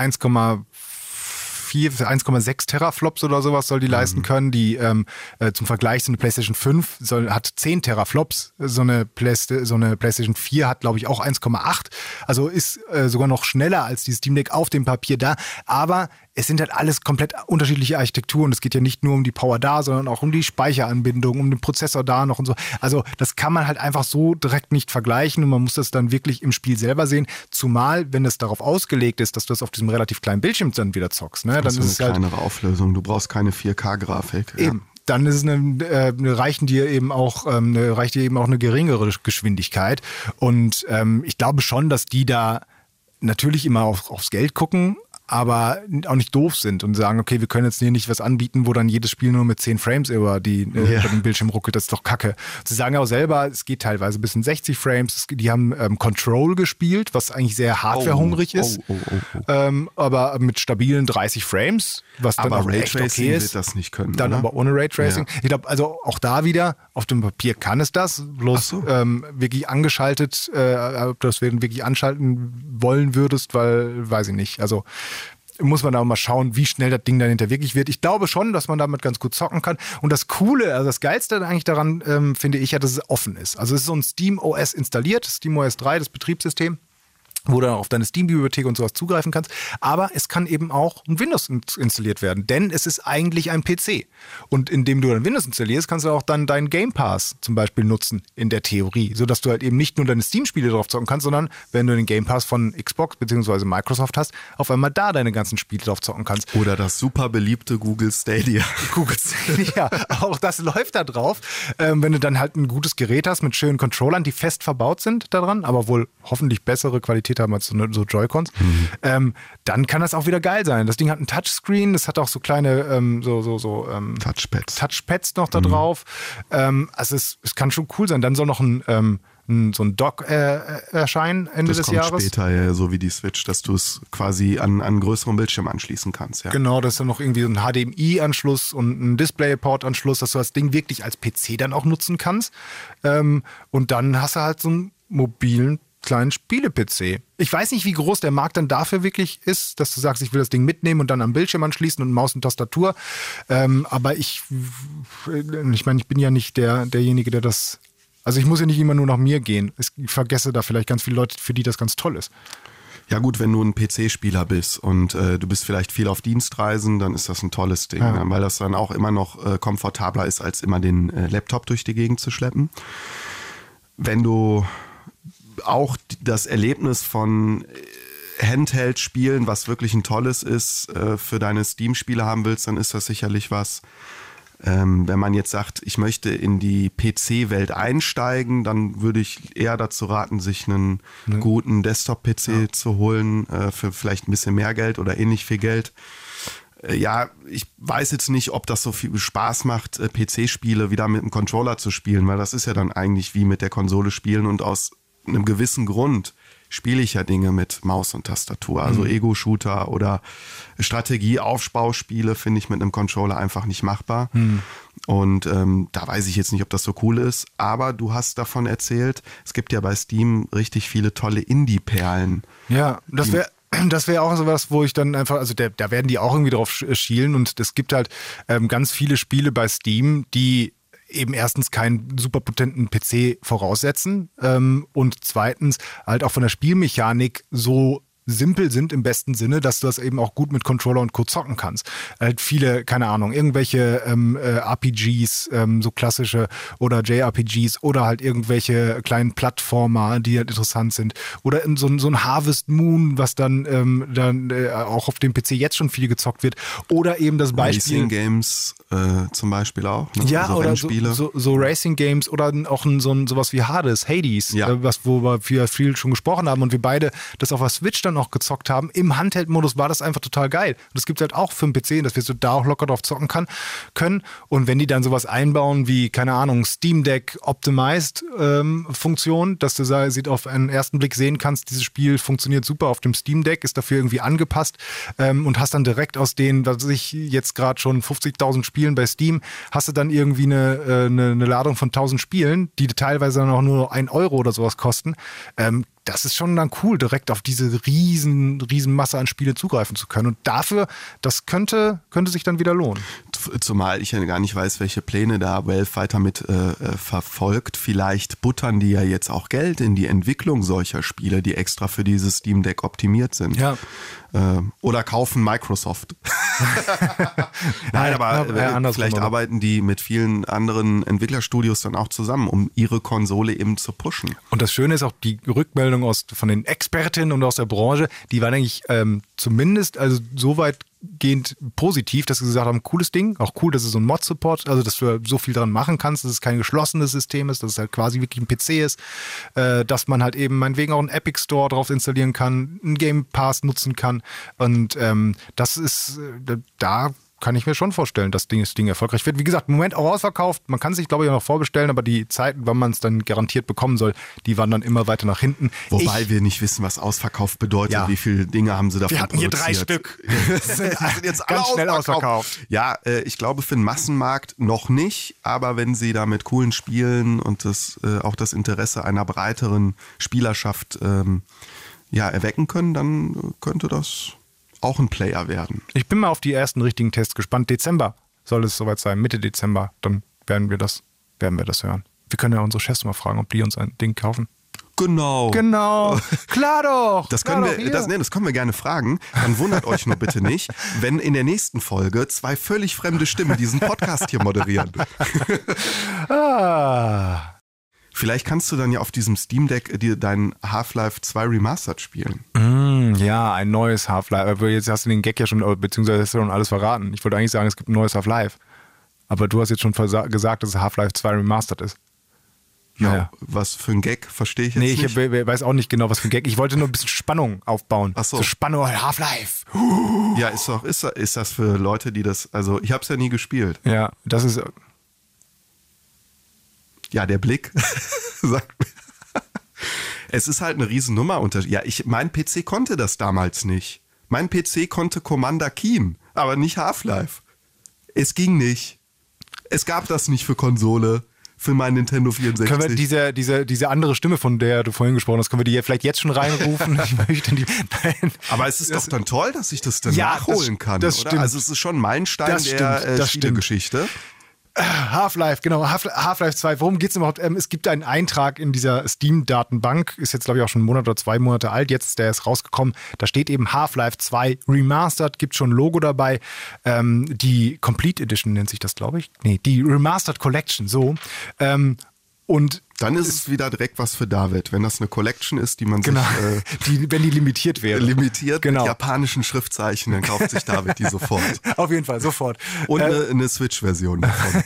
1,4, 1,6 Teraflops oder sowas soll die leisten können. Die ähm, äh, zum Vergleich so eine PlayStation 5 soll, hat 10 Teraflops. So eine, Playsta so eine PlayStation 4 hat, glaube ich, auch 1,8. Also ist äh, sogar noch schneller als die Steam Deck auf dem Papier da. Aber es sind halt alles komplett unterschiedliche Architekturen. Es geht ja nicht nur um die Power da, sondern auch um die Speicheranbindung, um den Prozessor da noch und so. Also das kann man halt einfach so direkt nicht vergleichen und man muss das dann wirklich im Spiel selber sehen. Zumal, wenn es darauf ausgelegt ist, dass du das auf diesem relativ kleinen Bildschirm dann wieder zockst. Ne? Dann Das ist es eine halt kleinere Auflösung. Du brauchst keine 4K-Grafik. Eben. Dann ist es eine, äh, eine reichen dir eben auch ähm, eine, reicht dir eben auch eine geringere Geschwindigkeit. Und ähm, ich glaube schon, dass die da natürlich immer auf, aufs Geld gucken, aber auch nicht doof sind und sagen, okay, wir können jetzt hier nicht was anbieten, wo dann jedes Spiel nur mit 10 Frames über, die, äh, Ja. über den Bildschirm ruckelt. Das ist doch kacke. Sie sagen auch selber, es geht teilweise bis in 60 Frames. Es, die haben ähm, Control gespielt, was eigentlich sehr hardwarehungrig ist. Oh, oh, oh, oh. Ähm, aber mit stabilen 30 Frames, was dann Aber auch echt Raytracing okay ist. wird das nicht können. Dann oder? aber ohne Raytracing. Ich glaube, also auch da wieder, auf dem Papier kann es das, bloß so. ähm, wirklich angeschaltet, äh, ob du das wirklich anschalten wollen würdest, weil, weiß ich nicht. Also muss man da mal schauen, wie schnell das Ding dann hinter wirklich wird. Ich glaube schon, dass man damit ganz gut zocken kann. Und das Coole, also das Geilste eigentlich daran, ähm, finde ich ja, dass es offen ist. Also es ist so ein Steam OS installiert, Steam OS 3, das Betriebssystem wo du auf deine Steam-Bibliothek und sowas zugreifen kannst. Aber es kann eben auch ein Windows in- installiert werden, denn es ist eigentlich ein PC. Und indem du dann Windows installierst, kannst du auch dann deinen Game Pass zum Beispiel nutzen, in der Theorie. Sodass du halt eben nicht nur deine Steam-Spiele drauf zocken kannst, sondern wenn du den Game Pass von Xbox bzw. Microsoft hast, auf einmal da deine ganzen Spiele drauf zocken kannst. Oder das super beliebte Google Stadia. Google Stadia, auch das läuft da drauf. Ähm, wenn du dann halt ein gutes Gerät hast mit schönen Controllern, die fest verbaut sind daran, aber wohl hoffentlich bessere Qualität haben als so, so Joy-Cons, ähm, dann kann das auch wieder geil sein. Das Ding hat ein Touchscreen, das hat auch so kleine ähm, so, so, so ähm, Touchpads. Touchpads noch da drauf. Ähm, also es, es kann schon cool sein. Dann soll noch ein, ähm, so ein Dock äh, äh, erscheinen Ende Das des kommt Jahres. später, ja, so wie die Switch, dass du es quasi an, an einen größeren Bildschirm anschließen kannst. Ja. Genau, das ist dann noch irgendwie so ein HDMI-Anschluss und ein DisplayPort-Anschluss, dass du das Ding wirklich als PC dann auch nutzen kannst. Ähm, und dann hast du halt so einen mobilen kleinen Spiele-PC. Ich weiß nicht, wie groß der Markt dann dafür wirklich ist, dass du sagst, ich will das Ding mitnehmen und dann am Bildschirm anschließen und Maus und Tastatur. Ähm, aber ich, ich meine, ich bin ja nicht der, derjenige, der das. Also ich muss ja nicht immer nur nach mir gehen. Ich vergesse da vielleicht ganz viele Leute, für die das ganz toll ist. Ja gut, wenn du ein PC-Spieler bist und äh, du bist vielleicht viel auf Dienstreisen, dann ist das ein tolles Ding, Ja. ne? weil das dann auch immer noch äh, komfortabler ist, als immer den äh, Laptop durch die Gegend zu schleppen. Wenn du auch das Erlebnis von äh, Handheld-Spielen, was wirklich ein tolles ist, äh, für deine Steam-Spiele haben willst, dann ist das sicherlich was. Ähm, wenn man jetzt sagt, ich möchte in die PC-Welt einsteigen, dann würde ich eher dazu raten, sich einen guten Desktop-PC zu holen, äh, für vielleicht ein bisschen mehr Geld oder ähnlich viel Geld. Äh, ja, ich weiß jetzt nicht, ob das so viel Spaß macht, äh, PC-Spiele wieder mit dem Controller zu spielen, weil das ist ja dann eigentlich wie mit der Konsole spielen und aus einem gewissen Grund spiele ich ja Dinge mit Maus und Tastatur. Also Ego-Shooter oder Strategie-Aufbauspiele finde ich mit einem Controller einfach nicht machbar. Und ähm, da weiß ich jetzt nicht, ob das so cool ist. Aber du hast davon erzählt, es gibt ja bei Steam richtig viele tolle Indie-Perlen. Ja, das wäre das wäre auch sowas, wo ich dann einfach, also der, da werden die auch irgendwie drauf sch- schielen und es gibt halt ähm, ganz viele Spiele bei Steam, die eben erstens keinen super potenten PC voraussetzen ähm, und zweitens halt auch von der Spielmechanik so simpel sind im besten Sinne, dass du das eben auch gut mit Controller und Co. zocken kannst. Halt viele, keine Ahnung, irgendwelche ähm, äh, RPGs, ähm, so klassische oder JRPGs oder halt irgendwelche kleinen Plattformer, die halt interessant sind. Oder in so, ein- so ein Harvest Moon, was dann, ähm, dann äh, auch auf dem PC jetzt schon viel gezockt wird. Oder eben das Beispiel. Racing Games äh, zum Beispiel auch. Ne? Ja, also oder so, so, so Racing Games oder auch ein, so ein, sowas wie Hades, Hades, Ja. äh, was, wo wir viel, viel schon gesprochen haben und wir beide das auf der Switch dann auch gezockt haben. Im Handheld-Modus war das einfach total geil. Und das gibt halt auch für den PC, dass wir so da auch locker drauf zocken kann, können. Und wenn die dann sowas einbauen wie, keine Ahnung, Steam Deck Optimized ähm, Funktion, dass du sieht auf einen ersten Blick sehen kannst, dieses Spiel funktioniert super auf dem Steam Deck, ist dafür irgendwie angepasst ähm, und hast dann direkt aus den, was ich jetzt gerade schon 50.000 Spielen bei Steam, hast du dann irgendwie eine, äh, eine, eine Ladung von 1000 Spielen, die teilweise dann auch nur ein Euro oder sowas kosten. Ähm, das ist schon dann cool, direkt auf diese riesen, riesen Masse an Spiele zugreifen zu können. Und dafür, das könnte, könnte sich dann wieder lohnen. Zumal ich ja gar nicht weiß, welche Pläne da Valve weiter mit äh, äh, verfolgt. Vielleicht buttern die ja jetzt auch Geld in die Entwicklung solcher Spiele, die extra für dieses Steam Deck optimiert sind. Ja. Äh, oder kaufen Microsoft. Nein, aber Ja, äh, vielleicht aber- arbeiten die mit vielen anderen Entwicklerstudios dann auch zusammen, um ihre Konsole eben zu pushen. Und das Schöne ist auch die Rückmeldung aus, von den Expertinnen und aus der Branche, die waren eigentlich ähm, zumindest also so weit durchgehend positiv, dass sie gesagt haben, cooles Ding, auch cool, dass es so ein Mod-Support, also dass du so viel dran machen kannst, dass es kein geschlossenes System ist, dass es halt quasi wirklich ein PC ist, äh, dass man halt eben meinetwegen auch einen Epic Store drauf installieren kann, einen Game Pass nutzen kann. Und ähm, das ist, äh, da kann ich mir schon vorstellen, dass das Ding erfolgreich wird. Wie gesagt, im Moment auch ausverkauft. Man kann sich, glaube ich, auch noch vorbestellen, aber die Zeiten, wann man es dann garantiert bekommen soll, die waren dann immer weiter nach hinten. Wobei ich, wir nicht wissen, was ausverkauft bedeutet. Ja. Wie viele Dinge haben sie davon Wir hatten hier drei Stück. sind, sind jetzt ganz schnell ausverkauft. Ja, äh, ich glaube für den Massenmarkt noch nicht, aber wenn sie da mit coolen Spielen und das, äh, auch das Interesse einer breiteren Spielerschaft ähm, ja, erwecken können, dann könnte das auch ein Player werden. Ich bin mal auf die ersten richtigen Tests gespannt. Dezember soll es soweit sein, Mitte Dezember, dann werden wir das, werden wir das hören. Wir können ja unsere Chefs mal fragen, ob die uns ein Ding kaufen. Genau. Genau. Klar doch. Das können, Klar wir, das, nee, das können wir gerne fragen. Dann wundert euch nur bitte nicht, wenn in der nächsten Folge zwei völlig fremde Stimmen diesen Podcast hier moderieren. ah. Vielleicht kannst du dann ja auf diesem Steam Deck äh, dir dein Half-Life 2 Remastered spielen. Mm, ja, ein neues Half-Life. Jetzt hast du den Gag ja schon, beziehungsweise hast du schon alles verraten. Ich wollte eigentlich sagen, es gibt ein neues Half-Life. Aber du hast jetzt schon gesagt, dass es Half-Life 2 Remastered ist. Ja, naja. was für ein Gag, verstehe ich jetzt nee, nicht. Nee, ich weiß auch nicht genau, was für ein Gag. Ich wollte nur ein bisschen Spannung aufbauen. Ach so. so Spannung, Half-Life. Ja, ist doch, ist, ist das für Leute, die das, also ich habe es ja nie gespielt. Ja, das ist, ja, der Blick sagt mir. Es ist halt eine Riesennummer unter. Ja, ich, mein PC konnte das damals nicht. Mein PC konnte Commander Keen, aber nicht Half-Life. Es ging nicht. Es gab das nicht für Konsole, für mein Nintendo 64. Können wir diese, diese, diese andere Stimme, von der du vorhin gesprochen hast, können wir die vielleicht jetzt schon reinrufen? ich möchte die, nein. Aber es ist das, doch dann toll, dass ich das dann ja, nachholen das, kann. Das oder? stimmt. Also es ist schon ein Meilenstein das der stimmt, äh, Spielegeschichte. Half-Life, genau, Half-Life 2. Worum geht es überhaupt? Ähm, es gibt einen Eintrag in dieser Steam-Datenbank, ist jetzt, glaube ich, auch schon einen Monat oder zwei Monate alt. Jetzt ist der erst rausgekommen. Da steht eben Half-Life 2 Remastered, gibt schon ein Logo dabei. Ähm, die Complete Edition nennt sich das, glaube ich. Nee, die Remastered Collection, so. Ähm, und dann ist es wieder direkt was für David, wenn das eine Collection ist, die man genau, sich, äh, die, wenn die limitiert wäre. Limitiert genau. mit japanischen Schriftzeichen, dann kauft sich David die sofort. Auf jeden Fall, sofort. Und äh, eine, eine Switch-Version davon.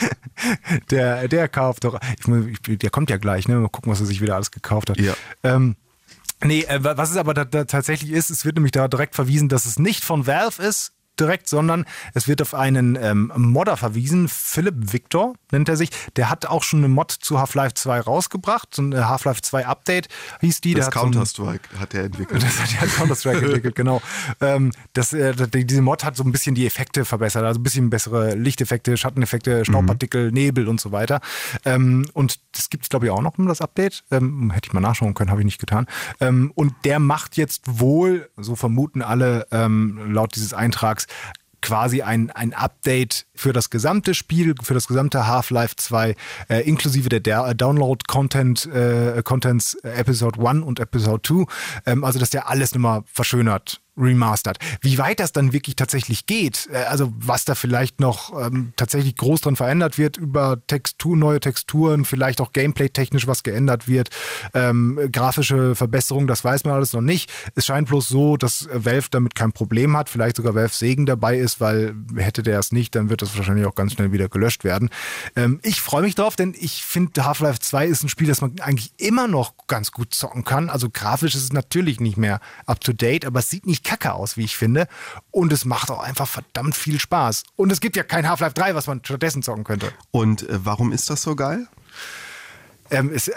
der, der kauft doch, ich, der kommt ja gleich, ne? Mal gucken, was er sich wieder alles gekauft hat. Ja. Ähm, Nee, äh, was es aber da, da tatsächlich ist, es wird nämlich da direkt verwiesen, dass es nicht von Valve ist, direkt, sondern es wird auf einen ähm, Modder verwiesen. Philipp Victor nennt er sich. Der hat auch schon eine Mod zu Half-Life 2 rausgebracht. So ein Half-Life 2 Update hieß die. Das Counter-Strike so hat er entwickelt. Das hat er Counter-Strike entwickelt, genau. Ähm, das, äh, diese Mod hat so ein bisschen die Effekte verbessert. Also ein bisschen bessere Lichteffekte, Schatteneffekte, Staubpartikel, mhm. Nebel und so weiter. Ähm, und das gibt es, glaube ich, auch noch um das Update. Ähm, hätte ich mal nachschauen können, habe ich nicht getan. Ähm, und der macht jetzt wohl, so vermuten alle ähm, laut dieses Eintrags, quasi ein, ein Update für das gesamte Spiel, für das gesamte Half-Life 2, äh, inklusive der, äh, Download-Content, äh, Contents äh, Episode 1 und Episode 2. Ähm, also, dass der alles nochmal verschönert remastered. Wie weit das dann wirklich tatsächlich geht, äh, also was da vielleicht noch ähm, tatsächlich groß dran verändert wird über Textur, neue Texturen, vielleicht auch Gameplay-technisch was geändert wird, ähm, grafische Verbesserungen, das weiß man alles noch nicht. Es scheint bloß so, dass Valve damit kein Problem hat, vielleicht sogar Valve Segen dabei ist, weil hätte der es nicht, dann wird das wahrscheinlich auch ganz schnell wieder gelöscht werden. Ähm, ich freue mich drauf, denn ich finde Half-Life 2 ist ein Spiel, das man eigentlich immer noch ganz gut zocken kann. Also grafisch ist es natürlich nicht mehr up to date, aber es sieht nicht kacke aus, wie ich finde. Und es macht auch einfach verdammt viel Spaß. Und es gibt ja kein Half-Life 3, was man stattdessen zocken könnte. Und äh, warum ist das so geil? Ähm, es, äh,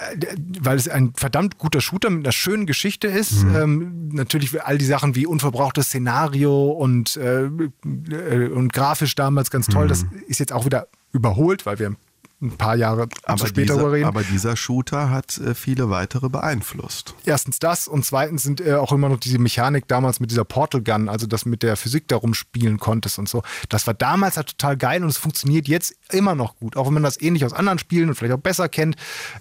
weil es ein verdammt guter Shooter mit einer schönen Geschichte ist. Mhm. Ähm, natürlich all die Sachen wie unverbrauchtes Szenario und, äh, äh und grafisch damals ganz toll. Mhm. Das ist jetzt auch wieder überholt, weil wir ein paar Jahre aber später dieser, reden. Aber dieser Shooter hat äh, viele weitere beeinflusst. Erstens das und zweitens sind äh, auch immer noch diese Mechanik damals mit dieser Portal Gun, also das mit der Physik darum spielen konntest und so. Das war damals halt total geil und es funktioniert jetzt immer noch gut, auch wenn man das ähnlich aus anderen Spielen und vielleicht auch besser kennt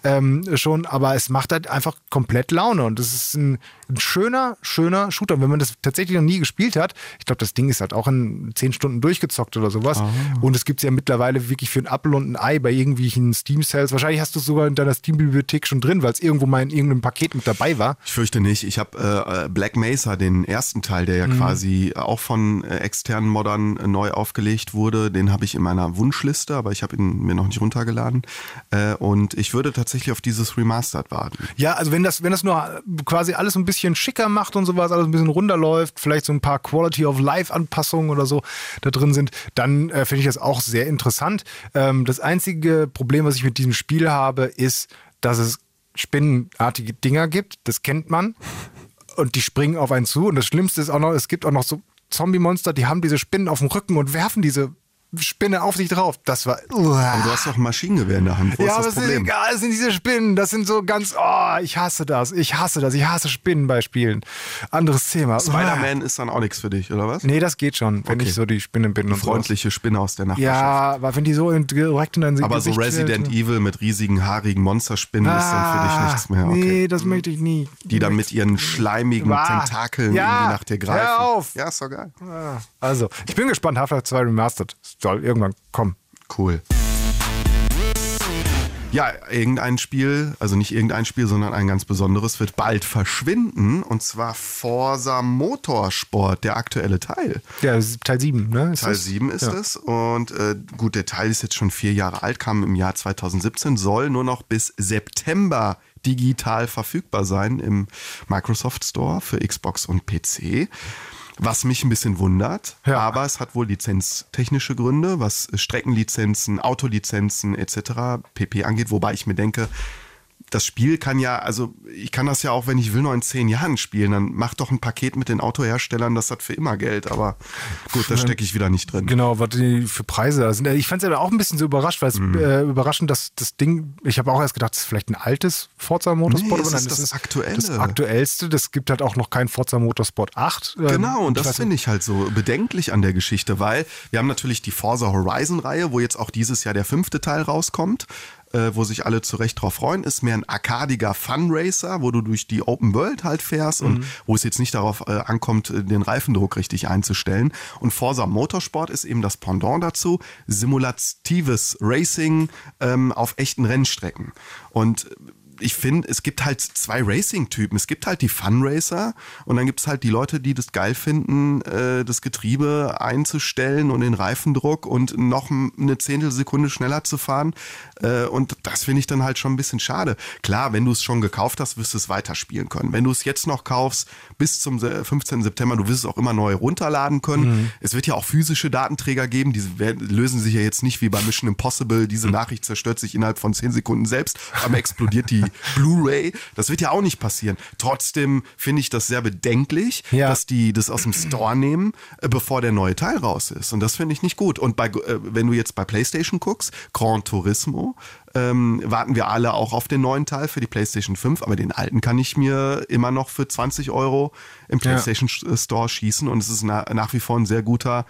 ähm, schon, aber es macht halt einfach komplett Laune und es ist ein, ein schöner, schöner Shooter. Und wenn man das tatsächlich noch nie gespielt hat, ich glaube, das Ding ist halt auch in zehn Stunden durchgezockt oder sowas. Oh. Und es gibt es ja mittlerweile wirklich für ein Apple und ein Ei bei irgendwelchen Steam Sales. Wahrscheinlich hast du es sogar in deiner Steam-Bibliothek schon drin, weil es irgendwo mal in irgendeinem Paket mit dabei war. Ich fürchte nicht. Ich habe äh, Black Mesa, den ersten Teil, der ja Mhm. quasi auch von äh, externen Moddern äh, neu aufgelegt wurde, den habe ich in meiner Wunschliste, aber ich habe ihn mir noch nicht runtergeladen. Äh, und ich würde tatsächlich auf dieses Remastered warten. Ja, also wenn das, wenn das nur quasi alles ein bisschen schicker macht und sowas, alles ein bisschen runterläuft, vielleicht so ein paar Quality of Life Anpassungen oder so da drin sind, dann äh, finde ich das auch sehr interessant. Ähm, das einzige Problem, was ich mit diesem Spiel habe, ist, dass es spinnenartige Dinger gibt. Das kennt man. Und die springen auf einen zu. Und das Schlimmste ist auch noch, es gibt auch noch so Zombie-Monster, die haben diese Spinnen auf dem Rücken und werfen diese Spinne auf sich drauf. Das war. Aber du hast doch ein Maschinengewehr in der Hand. Wo ja, ist aber das es ist Problem? egal, es sind diese Spinnen. Das sind so ganz, oh, ich hasse das. Ich hasse das. Ich hasse Spinnen bei Spielen. Anderes Thema. Spider-Man ist dann auch nichts für dich, oder was? Nee, das geht schon, wenn Okay. ich so die Spinnen bin. Eine und sowas. freundliche Spinne aus der Nachbarschaft. Ja, aber wenn die so in, direkt in dein Aber so Gesicht Resident fällt, Evil mit riesigen, haarigen Monsterspinnen ist dann für dich Ah, nichts mehr. Okay. Nee, das möchte ich nie. Die dann mit ihren schleimigen Ah, Tentakeln ja, nach dir greifen. hör auf. Ja, ist doch geil. Also, ich bin gespannt. Half-Life 2 Remastered. Soll irgendwann kommen. Cool. Ja, irgendein Spiel, also nicht irgendein Spiel, sondern ein ganz besonderes, wird bald verschwinden. Und zwar Forsa Motorsport, der aktuelle Teil. Ja, Teil 7, ne? Ist Teil das? 7 ist ja. es. Und äh, gut, der Teil ist jetzt schon vier Jahre alt, kam im Jahr 2017, soll nur noch bis September digital verfügbar sein im Microsoft Store für Xbox und PC. Was mich ein bisschen wundert, Ja. aber es hat wohl lizenztechnische Gründe, was Streckenlizenzen, Autolizenzen etc. pp angeht, wobei ich mir denke, das Spiel kann ja, also ich kann das ja auch, wenn ich will, noch in zehn Jahren spielen. Dann mach doch ein Paket mit den Autoherstellern, das hat für immer Geld. Aber gut, da stecke ich wieder nicht drin. Genau, was die für Preise da sind. Ich fand es ja auch ein bisschen so überrascht, weil es Mhm. äh, überraschend, dass das Ding, ich habe auch erst gedacht, das ist vielleicht ein altes Forza Motorsport. Nee, es aber ist das Aktuelle. Das aktuellste. Das gibt halt auch noch kein Forza Motorsport 8. Ähm, Genau, und das finde ich halt so bedenklich an der Geschichte, weil wir haben natürlich die Forza Horizon-Reihe, wo jetzt auch dieses Jahr der fünfte Teil rauskommt, äh, wo sich alle zu Recht drauf freuen, ist mehr ein arkadiger Fun-Racer, wo du durch die Open World halt fährst und wo es jetzt nicht darauf äh, ankommt, äh, den Reifendruck richtig einzustellen. Und Forza Motorsport ist eben das Pendant dazu, simulatives Racing ähm, auf echten Rennstrecken. Und ich finde, es gibt halt zwei Racing-Typen. Es gibt halt die Fun-Racer und dann gibt es halt die Leute, die das geil finden, äh, das Getriebe einzustellen und den Reifendruck und noch eine Zehntelsekunde schneller zu fahren. Äh, und das finde ich dann halt schon ein bisschen schade. Klar, wenn du es schon gekauft hast, wirst du es weiterspielen können. Wenn du es jetzt noch kaufst, bis zum se- 15. September, du wirst es auch immer neu runterladen können. Es wird ja auch physische Datenträger geben, die werden, lösen sich ja jetzt nicht wie bei Mission Impossible. Diese Nachricht zerstört sich innerhalb von 10 Sekunden selbst, aber explodiert die Blu-ray. Das wird ja auch nicht passieren. Trotzdem finde ich das sehr bedenklich, Ja. dass die das aus dem Store nehmen, äh, bevor der neue Teil raus ist. Und das finde ich nicht gut. Und bei, äh, wenn du jetzt bei PlayStation guckst, Gran Turismo, ähm, warten wir alle auch auf den neuen Teil für die PlayStation 5, aber den alten kann ich mir immer noch für 20 Euro im Ja. PlayStation Store schießen und es ist na, nach wie vor ein sehr guter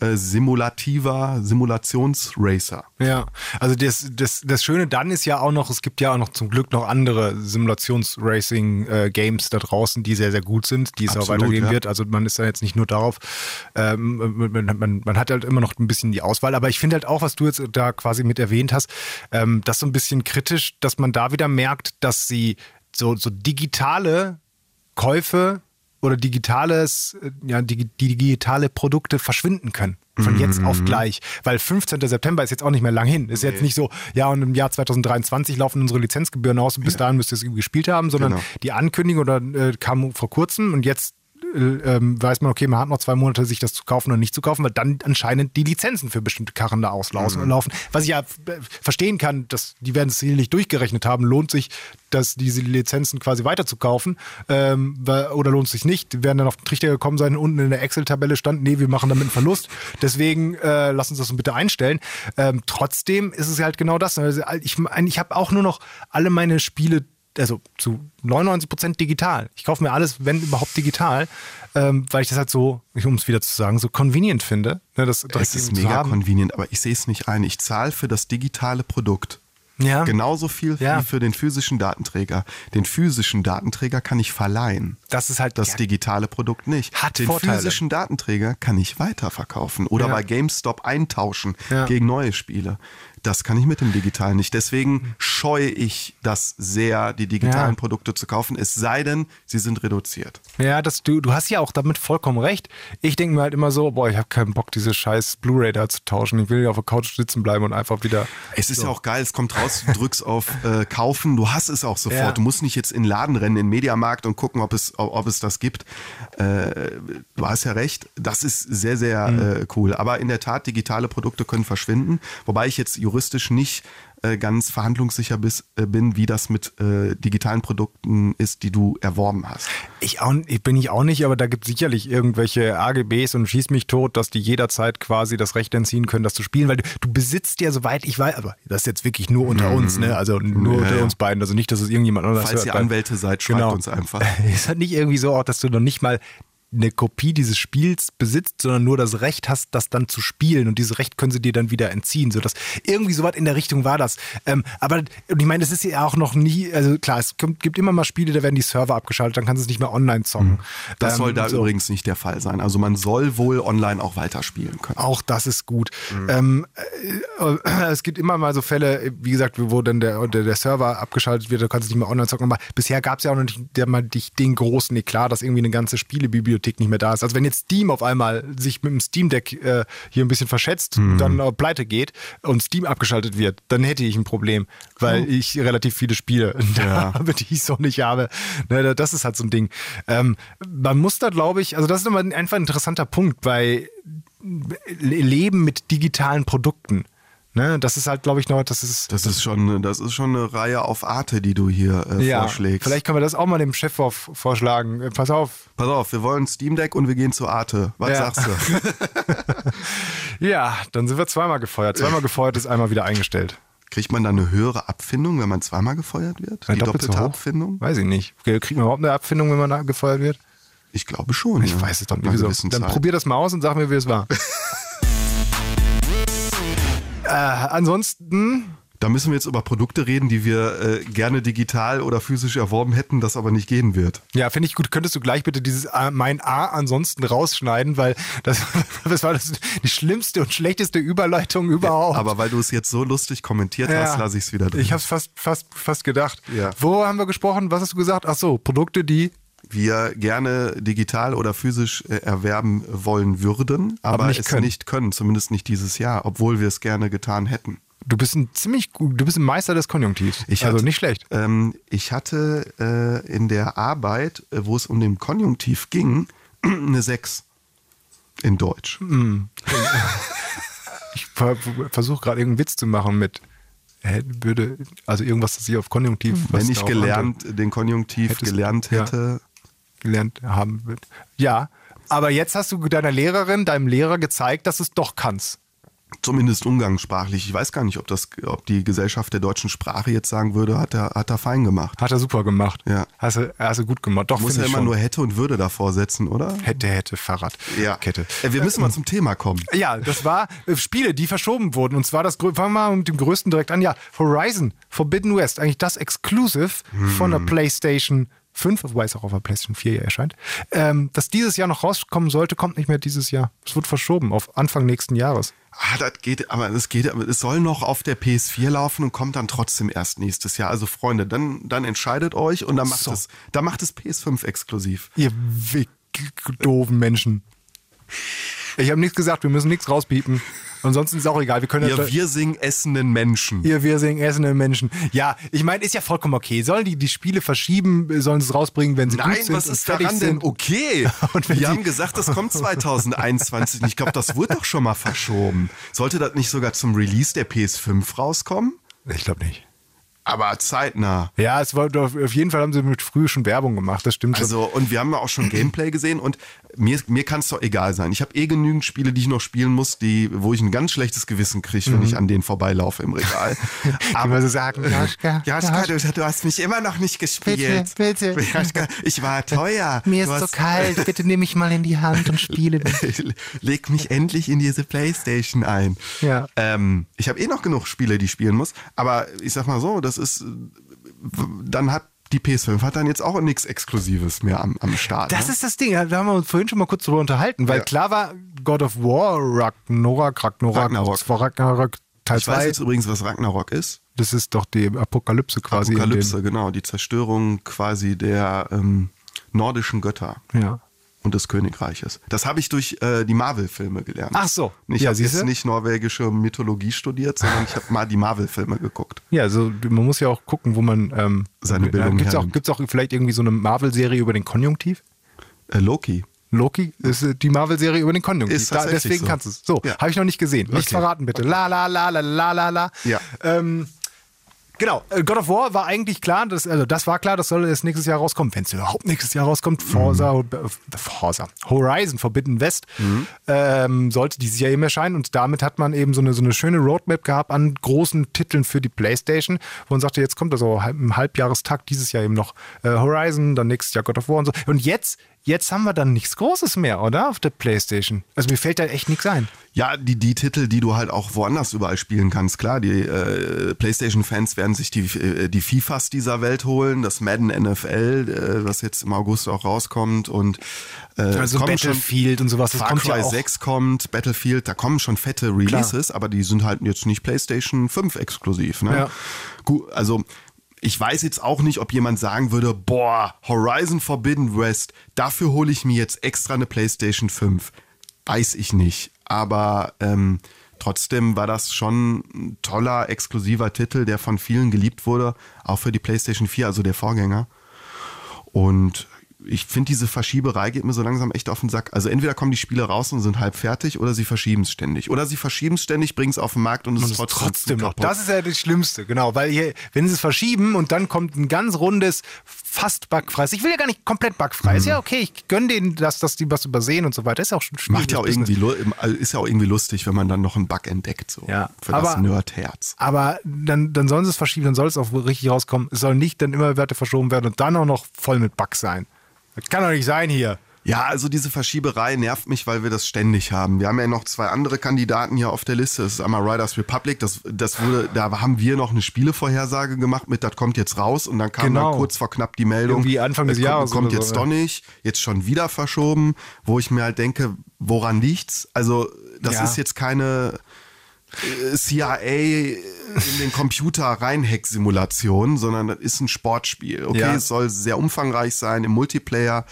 äh, simulativer Simulationsracer. Ja, also das, das, das Schöne dann ist ja auch noch, es gibt ja auch noch zum Glück noch andere Simulations-Racing-Games da draußen, die sehr, sehr gut sind, die es auch Absolut, weitergeben ja. wird. Also man ist da jetzt nicht nur darauf, ähm, man, man, man hat halt immer noch ein bisschen die Auswahl. Aber ich finde halt auch, was du jetzt da quasi mit erwähnt hast, ähm, das so ein bisschen kritisch, dass man da wieder merkt, dass sie so, so digitale Käufe oder digitales, äh, ja, die, die digitale Produkte verschwinden können. Von jetzt auf gleich. Weil 15. September ist jetzt auch nicht mehr lang hin. Ist jetzt nicht so, ja, und im Jahr 2023 laufen unsere Lizenzgebühren aus und bis dahin müsst ihr es gespielt haben, sondern Genau. die Ankündigung oder äh, kam vor kurzem und jetzt ähm, weiß man, okay, man hat noch zwei Monate, sich das zu kaufen oder nicht zu kaufen, weil dann anscheinend die Lizenzen für bestimmte Karren da auslaufen. Laufen. Was ich ja äh, verstehen kann, dass die werden es sicherlich durchgerechnet haben, lohnt sich, dass diese Lizenzen quasi weiter zu kaufen ähm, oder lohnt sich nicht. Die werden dann auf den Trichter gekommen sein, unten in der Excel-Tabelle stand, nee, wir machen damit einen Verlust. Deswegen äh, lass uns das bitte einstellen. Ähm, trotzdem ist es halt genau das. Also ich ich habe auch nur noch alle meine Spiele also zu 99% digital. Ich kaufe mir alles, wenn überhaupt digital, ähm, weil ich das halt so, um es wieder zu sagen, so convenient finde. Ne, das Es ist mega haben. convenient, aber ich sehe es nicht ein. Ich zahle für das digitale Produkt. Ja. Genauso viel Ja. wie für den physischen Datenträger. Den physischen Datenträger kann ich verleihen. das ist halt das ja, digitale Produkt nicht. Hat Den Vorteile. physischen Datenträger kann ich weiterverkaufen oder bei GameStop eintauschen gegen neue Spiele. Das kann ich mit dem digitalen nicht. Deswegen scheue ich das sehr, die digitalen Ja. Produkte zu kaufen, es sei denn, sie sind reduziert. Ja, das, du, du hast ja auch damit vollkommen recht. Ich denke mir halt immer so, boah, ich habe keinen Bock, diese scheiß Blu-ray da zu tauschen. Ich will ja auf der Couch sitzen bleiben und einfach wieder. Es ist ja auch geil, es kommt raus, du drückst auf äh, Kaufen, du hast es auch sofort. Ja. Du musst nicht jetzt in den Laden rennen, in den Mediamarkt und gucken, ob es, ob, ob es das gibt. Äh, du hast ja recht, das ist sehr, sehr Mhm. äh, cool. Aber in der Tat, digitale Produkte können verschwinden, wobei ich jetzt juristisch nicht äh, ganz verhandlungssicher bis, äh, bin, wie das mit äh, digitalen Produkten ist, die du erworben hast. Ich, auch, ich bin ich auch nicht, aber da gibt es sicherlich irgendwelche AGBs und schieß mich tot, dass die jederzeit quasi das Recht entziehen können, das zu spielen, weil du, du besitzt ja, soweit ich weiß, aber das ist jetzt wirklich nur unter uns, ne? Also nur Mhm. Ja, unter ja. uns beiden, also nicht, dass es irgendjemand anderes Falls hört, ihr Anwälte seid, schreibt Genau. uns einfach. Es hat nicht irgendwie so auch, dass du noch nicht mal eine Kopie dieses Spiels besitzt, sondern nur das Recht hast, das dann zu spielen. Und dieses Recht können sie dir dann wieder entziehen. So dass irgendwie sowas in der Richtung war das. Ähm, aber ich meine, es ist ja auch noch nie, also klar, es kommt, gibt immer mal Spiele, da werden die Server abgeschaltet, dann kannst du es nicht mehr online zocken. Das Ähm, soll da so. übrigens nicht der Fall sein. Also man soll wohl online auch weiterspielen können. Auch das ist gut. Ähm, äh, es gibt immer mal so Fälle, wie gesagt, wo dann der, der, der Server abgeschaltet wird, du kannst es nicht mehr online zocken. Aber bisher gab es ja auch noch nicht der, mal den großen Eklat, dass irgendwie eine ganze Spielebibliothek nicht mehr da ist. Also wenn jetzt Steam auf einmal sich mit dem Steam Deck äh, hier ein bisschen verschätzt, dann äh, pleite geht und Steam abgeschaltet wird, dann hätte ich ein Problem, weil ich relativ viele Spiele da habe, die ich so nicht habe. Ne, das ist halt so ein Ding. Ähm, man muss da, glaube ich, also das ist immer ein- einfach ein interessanter Punkt, weil Leben mit digitalen Produkten. Ne, das ist halt, glaube ich, noch, das ist. Das ist schon, das ist schon eine Reihe auf Arte, die du hier äh, ja, vorschlägst. vielleicht können wir das auch mal dem Chef vorschlagen. Äh, Pass auf. Pass auf, wir wollen Steam Deck und wir gehen zu Arte. Was Ja. sagst du? Ja, dann sind wir zweimal gefeuert. Zweimal gefeuert ist einmal wieder eingestellt. Kriegt man da eine höhere Abfindung, wenn man zweimal gefeuert wird? Die Doppelt doppelte? Abfindung? Weiß ich nicht. Kriegt man überhaupt eine Abfindung, wenn man da gefeuert wird? Ich glaube schon. Ich ja. weiß es doch nicht. Wieso? Dann Zeit. probier das mal aus und sag mir, wie es war. äh, ansonsten Da müssen wir jetzt über Produkte reden, die wir äh, gerne digital oder physisch erworben hätten, das aber nicht gehen wird. Ja, finde ich gut. Könntest du gleich bitte dieses A, mein A ansonsten rausschneiden, weil das, das war das, die schlimmste und schlechteste Überleitung überhaupt. Aber weil du es jetzt so lustig kommentiert hast, lasse ich es wieder drin. Ich habe es fast, fast, fast gedacht. Ja. Wo haben wir gesprochen? Was hast du gesagt? Ach so, Produkte, die. Wir gerne digital oder physisch äh, erwerben wollen würden, aber, nicht es können. nicht können, zumindest nicht dieses Jahr, obwohl wir es gerne getan hätten. Du bist ein ziemlich gut, du bist ein Meister des Konjunktivs. Ich also hatte- nicht schlecht. Ähm, ich hatte äh, in der Arbeit, äh, wo es um den Konjunktiv ging, eine 6 in Deutsch. Ich ver versuche gerade irgendeinen Witz zu machen mit würde, also irgendwas, das ich auf Konjunktiv. Wenn ich gelernt, den Konjunktiv Hättest- gelernt ja. Gelernt haben wird. Ja, aber jetzt hast du deiner Lehrerin, deinem Lehrer gezeigt, dass du es doch kannst. zumindest umgangssprachlich, ich weiß gar nicht, ob das, ob die Gesellschaft der deutschen Sprache jetzt sagen würde, hat er, hat er fein gemacht. Hat er super gemacht. Ja. Hast du, hast du gut gemacht. Doch, Muss er immer schon. nur hätte und würde davor setzen, oder? hätte, hätte, Fahrrad. Kette. Äh, Wir müssen mal zum Thema kommen. Ja, das war äh, Spiele, die verschoben wurden. Und zwar das, fangen wir mal mit dem größten direkt an. Ja, Horizon Forbidden West. Eigentlich das Exclusive von der PlayStation 5, wobei es auch auf der PlayStation 4 ja erscheint. Ähm, das dieses Jahr noch rauskommen sollte, kommt nicht mehr dieses Jahr. Es wird verschoben auf Anfang nächsten Jahres. Ah, das geht, aber es geht, aber es soll noch auf der PS4 laufen und kommt dann trotzdem erst nächstes Jahr. Also Freunde, dann, dann entscheidet euch und dann macht So. es, dann macht es PS5 exklusiv. Ihr doofen Menschen. Ich habe nichts gesagt, wir müssen nichts rauspiepen. Ansonsten ist auch egal. Wir können Ihr das- wir singen essenden Menschen. Ihr wir singen essende Menschen. Ja, ich meine, ist ja vollkommen okay. Sollen die die Spiele verschieben, sollen sie es rausbringen, wenn sie Nein, gut sind was und ist daran denn okay? Und Wir haben gesagt, das kommt 2021. Und ich glaube, das wurde doch schon mal verschoben. Sollte das nicht sogar zum Release der PS5 rauskommen? Ich glaube nicht. Aber zeitnah. Ja, es war auf auf jeden Fall haben sie mit früh schon Werbung gemacht, das stimmt schon. Also, und wir haben ja auch schon Gameplay gesehen und mir, mir kann es doch egal sein. Ich habe eh genügend Spiele, die ich noch spielen muss, die, wo ich ein ganz schlechtes Gewissen kriege, wenn ich an denen vorbeilaufe im Regal. Aber so sagen, Joschka, Joschka, du, du hast mich immer noch nicht gespielt. Bitte, bitte. Joschka, ich war teuer. mir Du ist so kalt, bitte nimm mich mal in die Hand und spiele. Leg mich endlich in diese Playstation ein. Ja. Ähm, ich habe eh noch genug Spiele, die ich spielen muss. Aber ich sag mal so, das ist, dann hat die PS5 hat dann jetzt auch nichts Exklusives mehr am, am Start. Das ne? ist das Ding, da haben wir uns vorhin schon mal kurz drüber unterhalten, weil Ja. klar war God of War, Ragnarok, Ragnarok, Ragnarok. Ragnarok Teil ich weiß 2, jetzt übrigens, was Ragnarok ist. das ist doch die Apokalypse quasi. Apokalypse, genau. Die Zerstörung quasi der ähm, nordischen Götter ja. Und des Königreiches. Das habe ich durch äh, die Marvel-Filme gelernt. Ach so. Ich Ja, habe jetzt nicht norwegische Mythologie studiert, sondern ich habe mal die Marvel-Filme geguckt. Ja, also man muss ja auch gucken, wo man ähm, Seine Bildung Gibt es auch, gibt's auch vielleicht irgendwie so eine Marvel-Serie über den Konjunktiv? Äh, Loki. Loki ist äh, die Marvel-Serie über den Konjunktiv. Ist Da, deswegen so. kannst du es. So, Ja. habe ich noch nicht gesehen. Nichts Okay. verraten, bitte. La, la, la, la, la, la, la. Ja. Ähm, genau. äh, God of War war eigentlich klar, das, also das war klar, das soll jetzt nächstes Jahr rauskommen. Wenn es überhaupt nächstes Jahr rauskommt, Forza, Mhm. Forza, Horizon Forbidden West ähm, sollte dieses Jahr eben erscheinen und damit hat man eben so eine, so eine schöne Roadmap gehabt an großen Titeln für die Playstation, wo man sagte, jetzt kommt also im Halbjahrestakt dieses Jahr eben noch äh, Horizon, dann nächstes Jahr God of War und so. Und jetzt, jetzt haben wir dann nichts Großes mehr, oder? Auf der Playstation. Also mir fällt da echt nichts ein. Ja, die, die Titel, die du halt auch woanders überall spielen kannst. Klar, die äh, PlayStation-Fans werden sich die, äh, die FIFAs dieser Welt holen, das Madden NFL, äh, was jetzt im August auch rauskommt und äh, Also kommen schon- Battlefield und sowas, das Far kommt ja Cry auch. 6 kommt, Battlefield, da kommen schon fette Releases, aber die sind halt jetzt nicht PlayStation 5 exklusiv. Ne? Ja. Gut, also ich weiß jetzt auch nicht, ob jemand sagen würde, boah, Horizon Forbidden West, dafür hole ich mir jetzt extra eine PlayStation 5. Weiß ich nicht. Aber ähm, trotzdem war das schon ein toller, exklusiver Titel, der von vielen geliebt wurde, auch für die PlayStation 4, also der Vorgänger. Und ich finde, diese Verschieberei geht mir so langsam echt auf den Sack. Also entweder kommen die Spiele raus und sind halb fertig oder sie verschieben es ständig. Oder sie verschieben es ständig, bringen es auf den Markt und es Und ist es trotzdem, trotzdem noch. kaputt. Das ist ja das Schlimmste, genau. Weil hier, wenn sie es verschieben und dann kommt ein ganz rundes, fast bugfreies. Ich will ja gar nicht komplett bugfrei. Ist ja okay, ich gönne denen, dass, dass die was übersehen und so weiter. Ist ja auch schon schwierig. Macht ja auch irgendwie, lu- ist ja auch irgendwie lustig, wenn man dann noch einen Bug entdeckt. So, Ja, für das aber- Nerdherz. Aber dann, dann sollen sie es verschieben, dann soll es auch richtig rauskommen. Es soll nicht dann immer weiter verschoben werden und dann auch noch voll mit Bugs sein. Das kann doch nicht sein hier. Ja, also diese Verschieberei nervt mich, weil wir das ständig haben. Wir haben ja noch zwei andere Kandidaten hier auf der Liste. Das ist einmal Riders Republic. Das, das wurde, da haben wir noch eine Spielevorhersage gemacht mit, das kommt jetzt raus. Und dann kam Genau. dann kurz vor knapp die Meldung. Irgendwie Anfang des es kommt, Jahres Kommt jetzt so, doch nicht. Jetzt schon wieder verschoben. Wo ich mir halt denke, woran liegt's? Also, das Ja. ist jetzt keine CIA in den Computer Reinhack-Simulation, sondern das ist ein Sportspiel. Okay, Ja. es soll sehr umfangreich sein im Multiplayer.